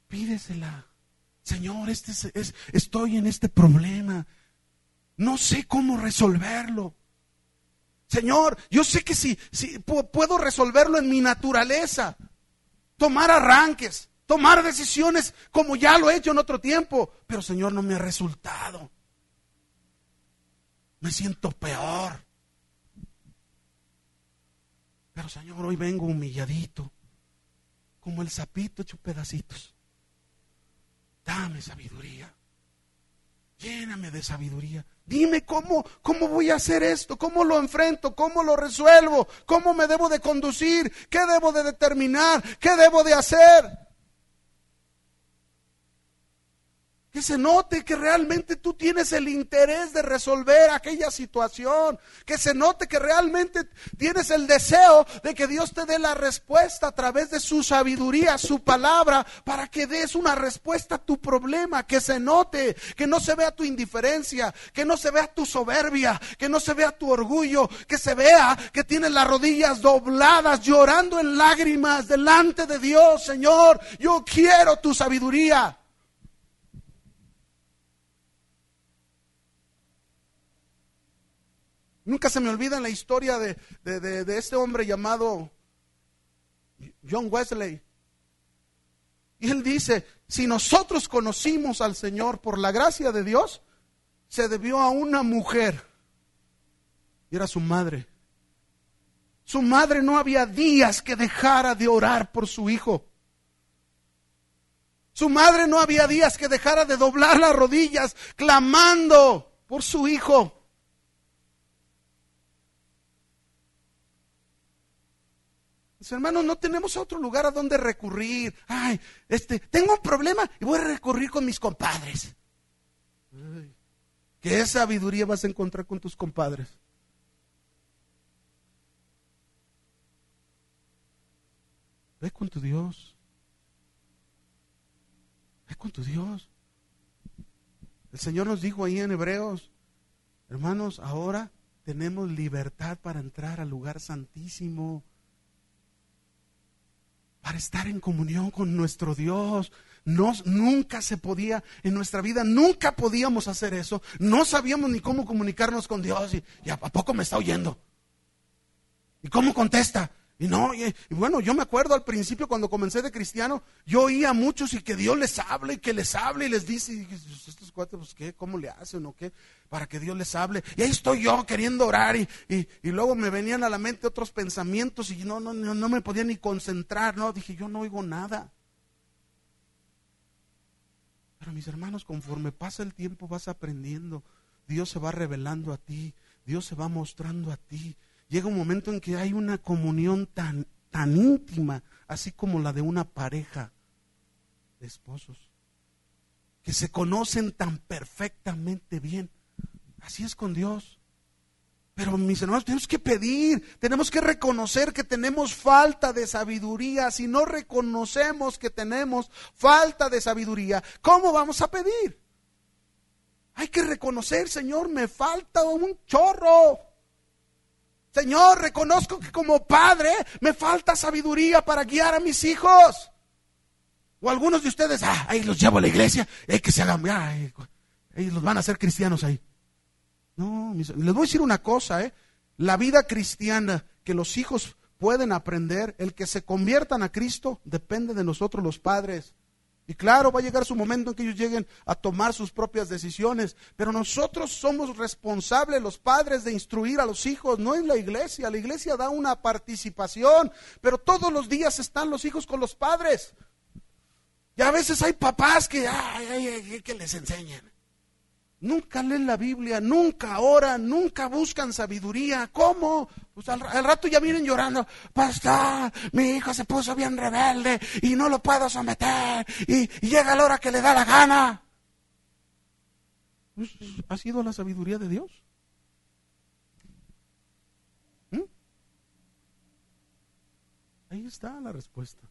Pídesela. Señor, este es, estoy en este problema. No sé cómo resolverlo. Señor, yo sé que si, si puedo resolverlo en mi naturaleza, tomar arranques, tomar decisiones como ya lo he hecho en otro tiempo, pero Señor no me ha resultado. Me siento peor. Pero Señor, hoy vengo humilladito, como el sapito hecho pedacitos. Dame sabiduría. Lléname de sabiduría. Dime cómo, cómo voy a hacer esto, cómo lo enfrento, cómo lo resuelvo, cómo me debo de conducir, qué debo de determinar, qué debo de hacer. Que se note que realmente tú tienes el interés de resolver aquella situación. Que se note que realmente tienes el deseo de que Dios te dé la respuesta a través de su sabiduría, su palabra, para que des una respuesta a tu problema. Que se note, que no se vea tu indiferencia, que no se vea tu soberbia, que no se vea tu orgullo, que se vea que tienes las rodillas dobladas, llorando en lágrimas delante de Dios. Señor, yo quiero tu sabiduría. Nunca se me olvida la historia de, de, este hombre llamado John Wesley. Y él dice, si nosotros conocimos al Señor por la gracia de Dios, se debió a una mujer. Y era su madre. Su madre no había días que dejara de orar por su hijo. Su madre no había días que dejara de doblar las rodillas clamando por su hijo. Hermanos, no tenemos otro lugar a donde recurrir. Ay, este, tengo un problema y voy a recurrir con mis compadres. ¿Qué sabiduría vas a encontrar con tus compadres? Ve con tu Dios. Ve con tu Dios. El Señor nos dijo ahí en Hebreos, hermanos, ahora tenemos libertad para entrar al lugar santísimo para estar en comunión con nuestro Dios. nunca se podía, en nuestra vida, nunca podíamos hacer eso. No sabíamos ni cómo comunicarnos con Dios. Y, y a poco me está oyendo. ¿Y cómo contesta? Y no, y, bueno, yo me acuerdo al principio cuando comencé de cristiano, yo oía a muchos y que Dios les hable y que les hable y les dice, y pues, estos cuatro, pues qué, cómo le hacen o qué, para que Dios les hable. Y ahí estoy yo queriendo orar y, y, luego me venían a la mente otros pensamientos y no, no, no, no me podía ni concentrar, no, dije yo no oigo nada. Pero mis hermanos, conforme pasa el tiempo vas aprendiendo, Dios se va revelando a ti, Dios se va mostrando a ti llega un momento en que hay una comunión tan, tan íntima, así como la de una pareja de esposos, que se conocen tan perfectamente bien. Así es con Dios. Pero mis hermanos, tenemos que pedir, tenemos que reconocer que tenemos falta de sabiduría. Si no reconocemos que tenemos falta de sabiduría, ¿cómo vamos a pedir? Hay que reconocer, Señor, me falta un chorro. Señor, reconozco que como padre me falta sabiduría para guiar a mis hijos. O algunos de ustedes, ah, ahí los llevo a la iglesia, hay que se hagan, ellos los van a hacer cristianos ahí. No, les voy a decir una cosa, ¿eh? La vida cristiana que los hijos pueden aprender, el que se conviertan a Cristo, depende de nosotros los padres. Y claro, va a llegar su momento en que ellos lleguen a tomar sus propias decisiones, pero nosotros somos responsables, los padres, de instruir a los hijos, no en la iglesia. La iglesia da una participación, pero todos los días están los hijos con los padres. Y a veces hay papás que, que les enseñan. Nunca leen la Biblia, nunca oran, nunca buscan sabiduría. ¿Cómo? Pues al, rato ya vienen llorando. Pastor, mi hijo se puso bien rebelde y no lo puedo someter. Y, llega la hora que le da la gana. Pues, ¿Ha sido la sabiduría de Dios? ¿Mm? Ahí está la respuesta.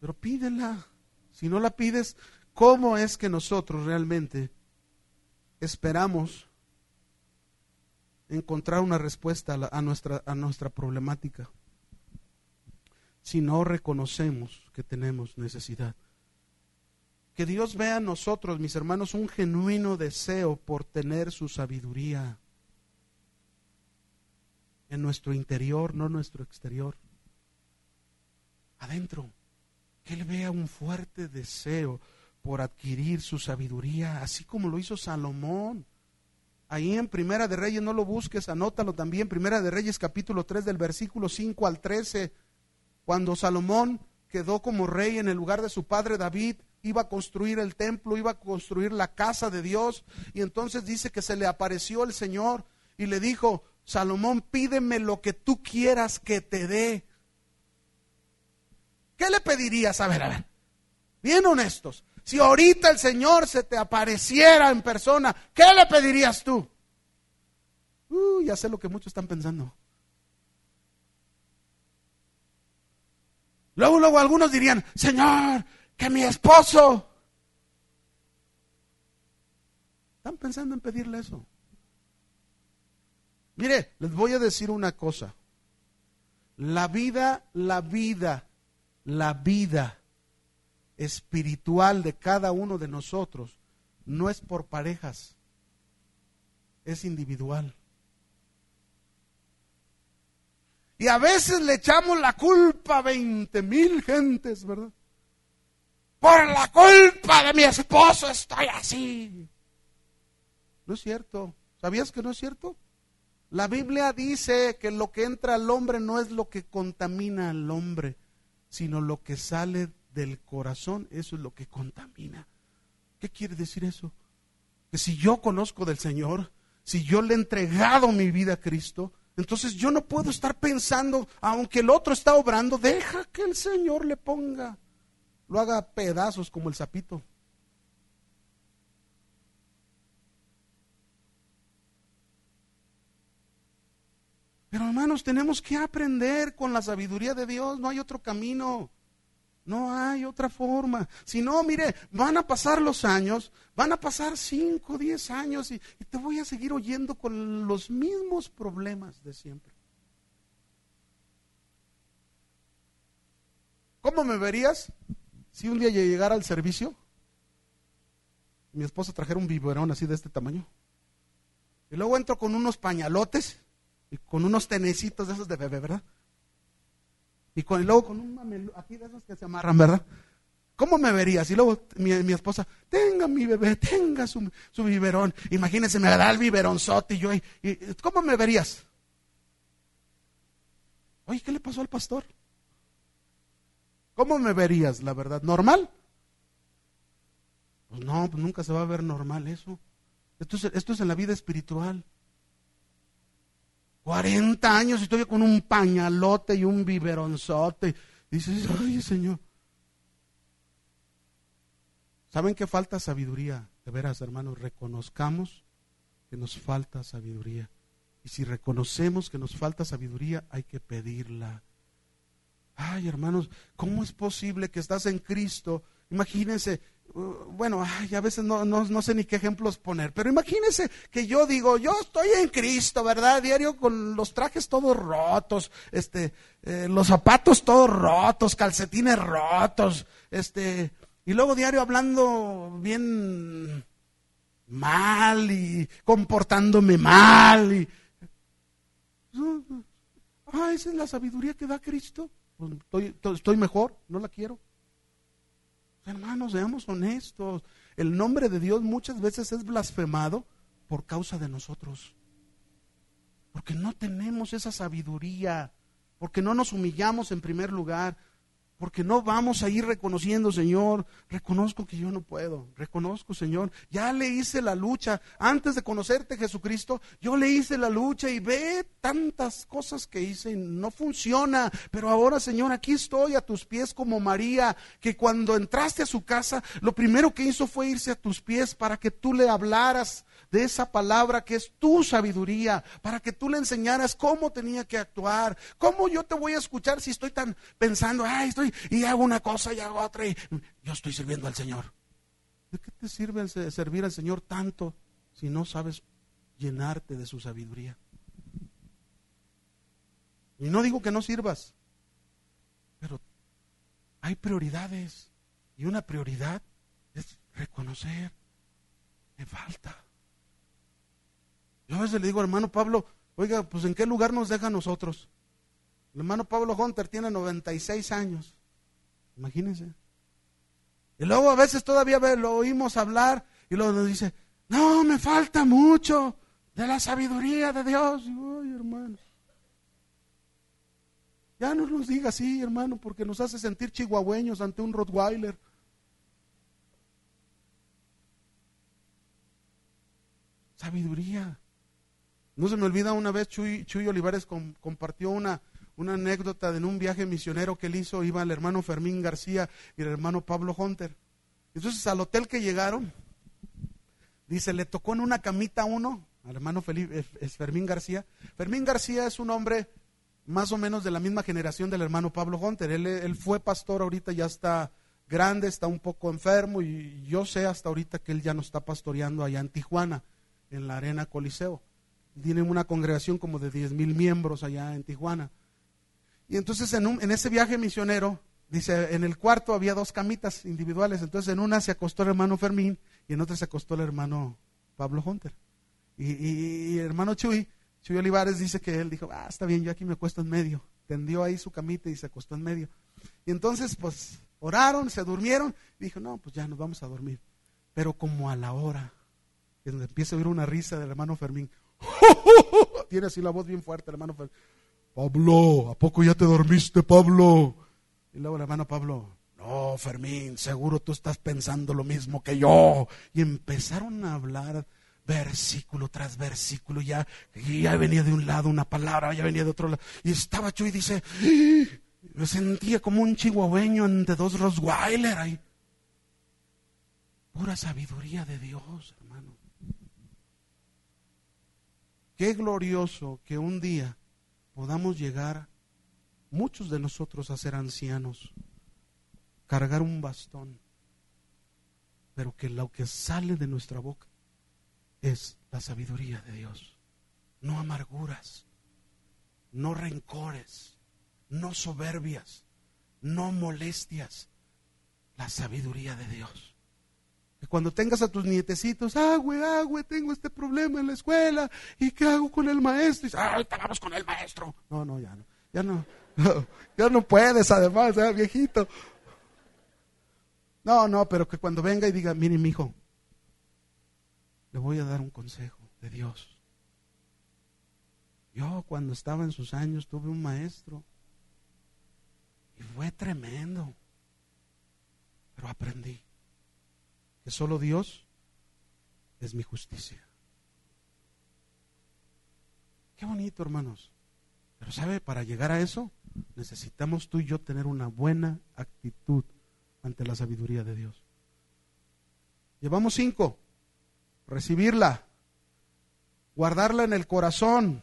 Pero pídela. Si no la pides, ¿cómo es que nosotros realmente esperamos encontrar una respuesta a, nuestra, a nuestra problemática si no reconocemos que tenemos necesidad. Que Dios vea en nosotros, mis hermanos, un genuino deseo por tener su sabiduría en nuestro interior, no nuestro exterior. Adentro. Que Él vea un fuerte deseo por adquirir su sabiduría, así como lo hizo Salomón. Ahí en Primera de Reyes, no lo busques, anótalo también, Primera de Reyes capítulo 3 del versículo 5 al 13, cuando Salomón quedó como rey en el lugar de su padre David, iba a construir el templo, iba a construir la casa de Dios, y entonces dice que se le apareció el Señor y le dijo, Salomón, pídeme lo que tú quieras que te dé. ¿Qué le pedirías? A ver, a ver, bien honestos. Si ahorita el Señor se te apareciera en persona, ¿qué le pedirías tú? Uh, ya sé lo que muchos están pensando. Luego, luego algunos dirían, Señor, que mi esposo. Están pensando en pedirle eso. Mire, les voy a decir una cosa. La vida, la vida, la vida espiritual de cada uno de nosotros no es por parejas, es individual. Y a veces le echamos la culpa a 20 mil gentes, ¿verdad? Por la culpa de mi esposo estoy así. No es cierto. ¿Sabías que no es cierto? La Biblia dice que lo que entra al hombre no es lo que contamina al hombre, sino lo que sale del corazón, eso es lo que contamina. ¿Qué quiere decir eso? Que si yo conozco del Señor, si yo le he entregado mi vida a Cristo, entonces yo no puedo estar pensando, aunque el otro está obrando, deja que el Señor le ponga, lo haga pedazos como el sapito. Pero hermanos, tenemos que aprender con la sabiduría de Dios, no hay otro camino. No hay otra forma. Si no, mire, van a pasar los años, van a pasar 5, 10 años y, te voy a seguir oyendo con los mismos problemas de siempre. ¿Cómo me verías si un día llegara al servicio? Mi esposa trajera un biberón así de este tamaño. Y luego entro con unos pañalotes y con unos tenecitos de esos de bebé, ¿verdad? Y, con, luego con un mamelo, aquí de esos que se amarran, ¿verdad? ¿Cómo me verías? Y luego mi, esposa, tenga mi bebé, tenga su, su, biberón. Imagínense, me da el biberonzote y yo, y, ¿cómo me verías? Oye, ¿qué le pasó al pastor? ¿Cómo me verías, la verdad? ¿Normal? Pues no, pues nunca se va a ver normal eso. Esto es, esto es en la vida espiritual. 40 años y estoy con un pañalote y un biberonzote. dices, ay Señor. ¿Saben qué falta sabiduría? De veras, hermanos, reconozcamos que nos falta sabiduría. Y si reconocemos que nos falta sabiduría, hay que pedirla. Ay, hermanos, ¿cómo es posible que estás en Cristo? Imagínense, bueno, ay, a veces no, sé ni qué ejemplos poner, pero imagínense que yo digo, yo estoy en Cristo, ¿verdad? Diario con los trajes todos rotos, este, eh, los zapatos todos rotos, calcetines rotos, este, y luego diario hablando bien mal y comportándome mal y ah, esa es la sabiduría que da Cristo. Pues, estoy mejor, no la quiero. Hermanos, seamos honestos. El nombre de Dios muchas veces es blasfemado por causa de nosotros. Porque no tenemos esa sabiduría, porque no nos humillamos en primer lugar, porque no vamos a ir reconociendo, Señor, reconozco que yo no puedo, reconozco, Señor, ya le hice la lucha, antes de conocerte, Jesucristo, yo le hice la lucha y ve tantas cosas que hice y no funciona, pero ahora, Señor, aquí estoy a tus pies como María, que cuando entraste a su casa, lo primero que hizo fue irse a tus pies para que tú le hablaras de esa palabra que es tu sabiduría, para que tú le enseñaras cómo tenía que actuar, cómo yo te voy a escuchar si estoy tan pensando, ay, estoy y hago una cosa y hago otra y yo estoy sirviendo al Señor. ¿De qué te sirve servir al Señor tanto si no sabes llenarte de su sabiduría? Y no digo que no sirvas, pero hay prioridades y una prioridad es reconocer, me falta. Yo a veces le digo, hermano Pablo, oiga, pues ¿en qué lugar nos deja a nosotros? El hermano Pablo Hunter tiene 96 años. Imagínense. Y luego a veces todavía lo oímos hablar y luego nos dice, no, me falta mucho de la sabiduría de Dios. Ay, hermano. Ya no nos diga así, hermano, porque nos hace sentir chihuahueños ante un Rottweiler. Sabiduría. No se me olvida una vez Chuy, Olivares compartió una, una anécdota de un viaje misionero que él hizo, iba el hermano Fermín García y el hermano Pablo Hunter. Entonces al hotel que llegaron, dice, le tocó en una camita a uno, al hermano Felipe, es Fermín García. Fermín García es un hombre más o menos de la misma generación del hermano Pablo Hunter. Él, él, fue pastor, ahorita ya está grande, está un poco enfermo y yo sé hasta ahorita que él ya no está pastoreando allá en Tijuana, en la Arena Coliseo. Tiene una congregación como de 10 mil miembros allá en Tijuana. Y entonces en, ese viaje misionero, dice, en el cuarto había dos camitas individuales. Entonces en una se acostó el hermano Fermín y en otra se acostó el hermano Pablo Hunter. Y, el hermano Chuy, Chuy Olivares dice que él dijo, ah, está bien, yo aquí me acuesto en medio. Tendió ahí su camita y se acostó en medio. Y entonces, pues, oraron, se durmieron. Y dijo, no, pues ya nos vamos a dormir. Pero como a la hora, empieza a oír una risa del hermano Fermín. Tiene así la voz bien fuerte el hermano Fermín. Pablo, ¿a poco ya te dormiste, Pablo? Y luego el hermano Pablo, no, Fermín, seguro tú estás pensando lo mismo que yo. Y empezaron a hablar versículo tras versículo, ya, ya venía de un lado una palabra, ya venía de otro lado. Y estaba yo y dice, me sentía como un chihuahueño ante dos Rosweiler ahí. Pura sabiduría de Dios, hermano. Qué glorioso que un día podamos llegar, muchos de nosotros, a ser ancianos, cargar un bastón, pero que lo que sale de nuestra boca es la sabiduría de Dios. No amarguras, no rencores, no soberbias, no molestias. La sabiduría de Dios. Que cuando tengas a tus nietecitos, ah, güey, ah, güey, tengo este problema en la escuela, ¿y qué hago con el maestro? Y ah, ahorita vamos con el maestro. No, no, ya no, ya no, ya no puedes, además, ¿eh, viejito. No, no, pero que cuando venga y diga, mire, mi hijo, le voy a dar un consejo de Dios. Yo cuando estaba en sus años tuve un maestro y fue tremendo, pero aprendí que solo Dios es mi justicia. Qué bonito, hermanos. Pero sabe, para llegar a eso necesitamos tú y yo tener una buena actitud ante la sabiduría de Dios. Llevamos cinco recibirla, guardarla en el corazón.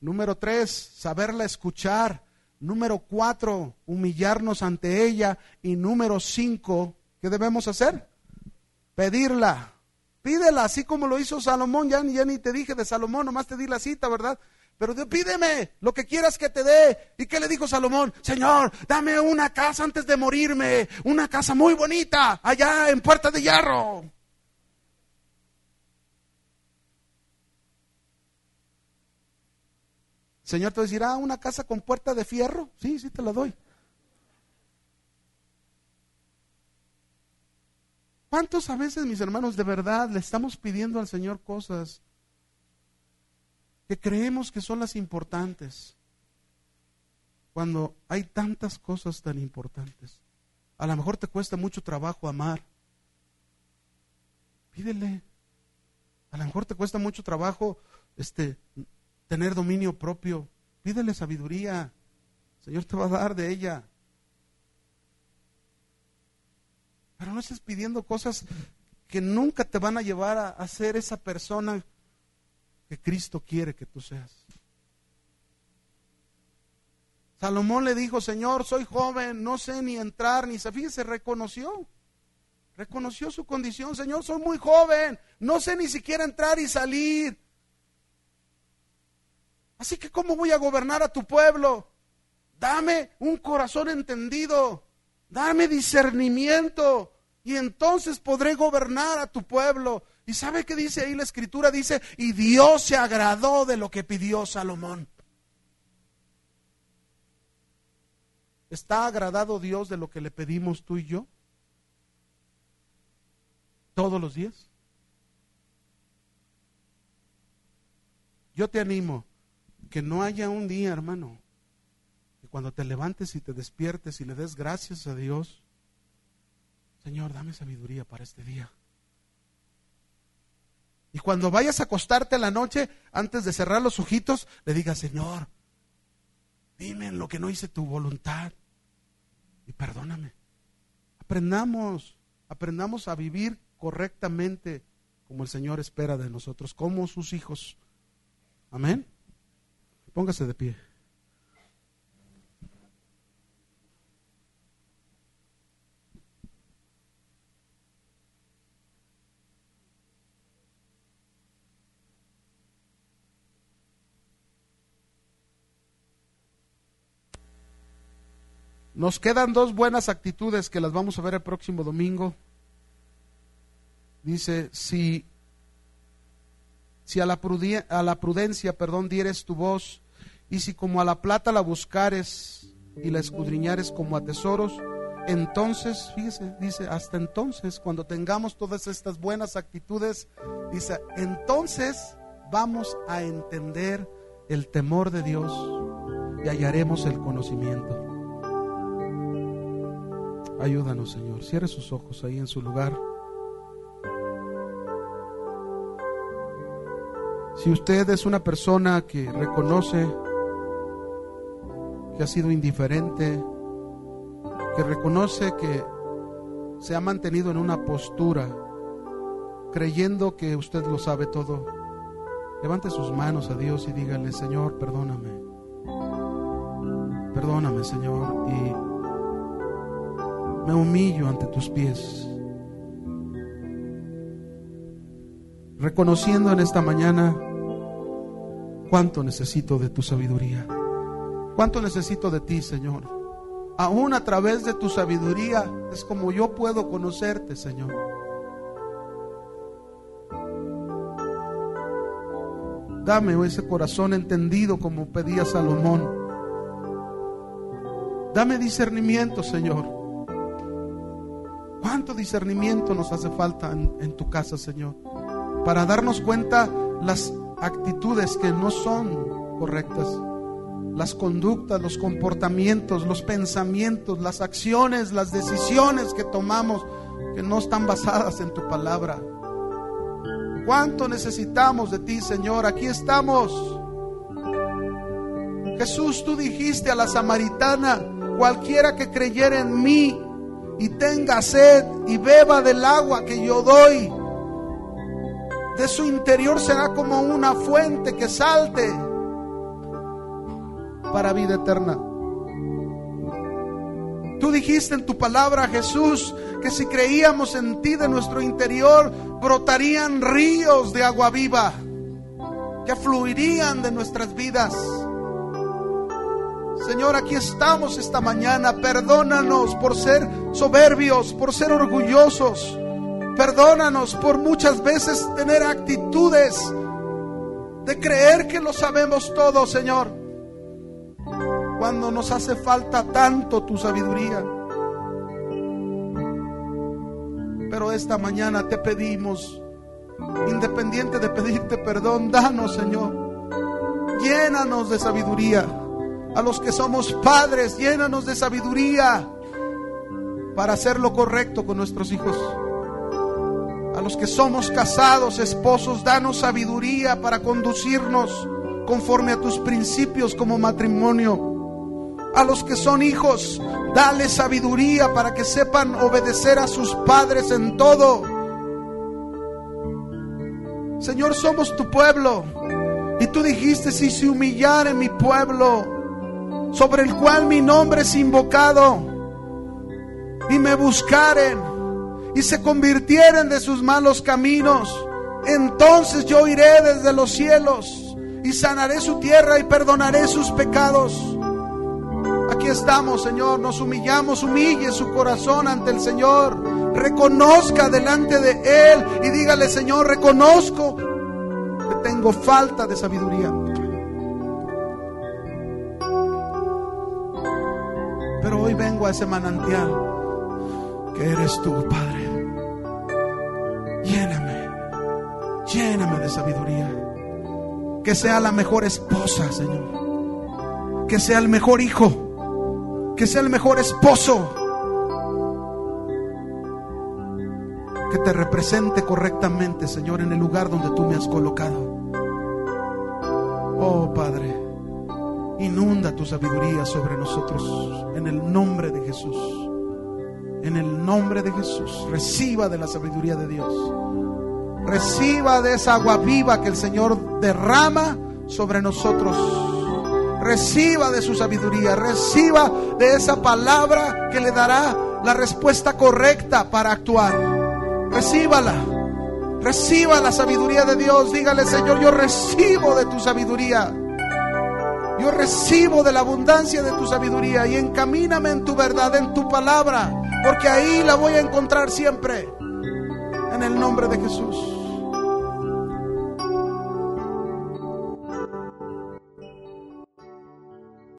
Número tres, saberla escuchar. Número cuatro, humillarnos ante ella. Y número cinco, ¿qué debemos hacer? Pedirla. Pídela, así como lo hizo Salomón. Ya, ya ni te dije de Salomón, nomás te di la cita, ¿verdad? Pero pídeme lo que quieras que te dé. ¿Y qué le dijo Salomón? Señor, dame una casa antes de morirme. Una casa muy bonita, allá en Puerta de Hierro. Señor te decir, ah, una casa con puerta de fierro. Sí, sí te la doy. ¿Cuántos a veces, mis hermanos, de verdad le estamos pidiendo al Señor cosas que creemos que son las importantes? Cuando hay tantas cosas tan importantes. A lo mejor te cuesta mucho trabajo amar. Pídele. A lo mejor te cuesta mucho trabajo este, tener dominio propio. Pídele sabiduría. El Señor te va a dar de ella. Pero no estés pidiendo cosas que nunca te van a llevar a, ser esa persona que Cristo quiere que tú seas. Salomón le dijo, Señor, soy joven, no sé ni entrar ni salir. se reconoció. Reconoció su condición, Señor, soy muy joven, no sé ni siquiera entrar y salir. Así que ¿cómo voy a gobernar a tu pueblo? Dame un corazón entendido, dame discernimiento y entonces podré gobernar a tu pueblo. ¿Y sabe qué dice ahí la escritura? Dice, y Dios se agradó de lo que pidió Salomón. ¿Está agradado Dios de lo que le pedimos tú y yo? ¿Todos los días? Yo te animo que no haya un día, hermano, cuando te levantes y te despiertes y le des gracias a Dios, Señor, dame sabiduría para este día. Y cuando vayas a acostarte a la noche, antes de cerrar los ojitos, le digas, Señor, dime lo que no hice tu voluntad y perdóname. Aprendamos aprendamos a vivir correctamente como el Señor espera de nosotros, como sus hijos. Amén. Póngase de pie. Nos quedan dos buenas actitudes que las vamos a ver el próximo domingo. Dice, si, si a, la a la prudencia, perdón, dieres tu voz, y si como a la plata la buscares y la escudriñares como a tesoros, entonces, fíjese, dice, hasta entonces, cuando tengamos todas estas buenas actitudes, dice, entonces vamos a entender el temor de Dios y hallaremos el conocimiento. Ayúdanos, Señor. Cierre sus ojos ahí en su lugar. Si usted es una persona que reconoce que ha sido indiferente, que reconoce que se ha mantenido en una postura creyendo que usted lo sabe todo, levante sus manos a Dios y dígale, Señor, perdóname. Perdóname, Señor, y me humillo ante tus pies, reconociendo en esta mañana cuánto necesito de tu sabiduría, cuánto necesito de ti, Señor. Aún a través de tu sabiduría es como yo puedo conocerte, Señor. Dame ese corazón entendido como pedía Salomón. Dame discernimiento, Señor. ¿Cuánto discernimiento nos hace falta en, tu casa, Señor? Para darnos cuenta las actitudes que no son correctas, las conductas, los comportamientos, los pensamientos, las acciones, las decisiones que tomamos que no están basadas en tu palabra. ¿Cuánto necesitamos de ti, Señor? Aquí estamos. Jesús, tú dijiste a la samaritana, cualquiera que creyera en mí, y tenga sed y beba del agua que yo doy. De su interior será como una fuente que salte para vida eterna. Tú dijiste en tu palabra, Jesús, que si creíamos en ti de nuestro interior, brotarían ríos de agua viva que fluirían de nuestras vidas. Señor, aquí estamos esta mañana. Perdónanos por ser soberbios, por ser orgullosos. Perdónanos por muchas veces tener actitudes de creer que lo sabemos todo, Señor. Cuando nos hace falta tanto tu sabiduría. Pero esta mañana te pedimos, independiente de pedirte perdón, danos, Señor. Llénanos de sabiduría a los que somos padres, llénanos de sabiduría para hacer lo correcto con nuestros hijos. A los que somos casados, esposos, danos sabiduría para conducirnos conforme a tus principios como matrimonio. A los que son hijos, dale sabiduría para que sepan obedecer a sus padres en todo. Señor, somos tu pueblo. Y tú dijiste, si se humillare mi pueblo, sobre el cual mi nombre es invocado, y me buscaren y se convirtieren de sus malos caminos, entonces yo iré desde los cielos y sanaré su tierra y perdonaré sus pecados. Aquí estamos, Señor, nos humillamos, humille su corazón ante el Señor, reconozca delante de Él y dígale, Señor, reconozco que tengo falta de sabiduría. Pero hoy vengo a ese manantial que eres tú, Padre. Lléname, lléname de sabiduría. Que sea la mejor esposa, Señor. Que sea el mejor hijo. Que sea el mejor esposo. Que te represente correctamente, Señor, en el lugar donde tú me has colocado. Oh, Padre. Inunda tu sabiduría sobre nosotros en el nombre de Jesús. En el nombre de Jesús, reciba de la sabiduría de Dios. Reciba de esa agua viva que el Señor derrama sobre nosotros. Reciba de su sabiduría, reciba de esa palabra que le dará la respuesta correcta para actuar. Recíbala. Reciba la sabiduría de Dios. Dígale, Señor, yo recibo de tu sabiduría. Yo recibo de la abundancia de tu sabiduría y encamíname en tu verdad, en tu palabra, porque ahí la voy a encontrar siempre. En el nombre de Jesús.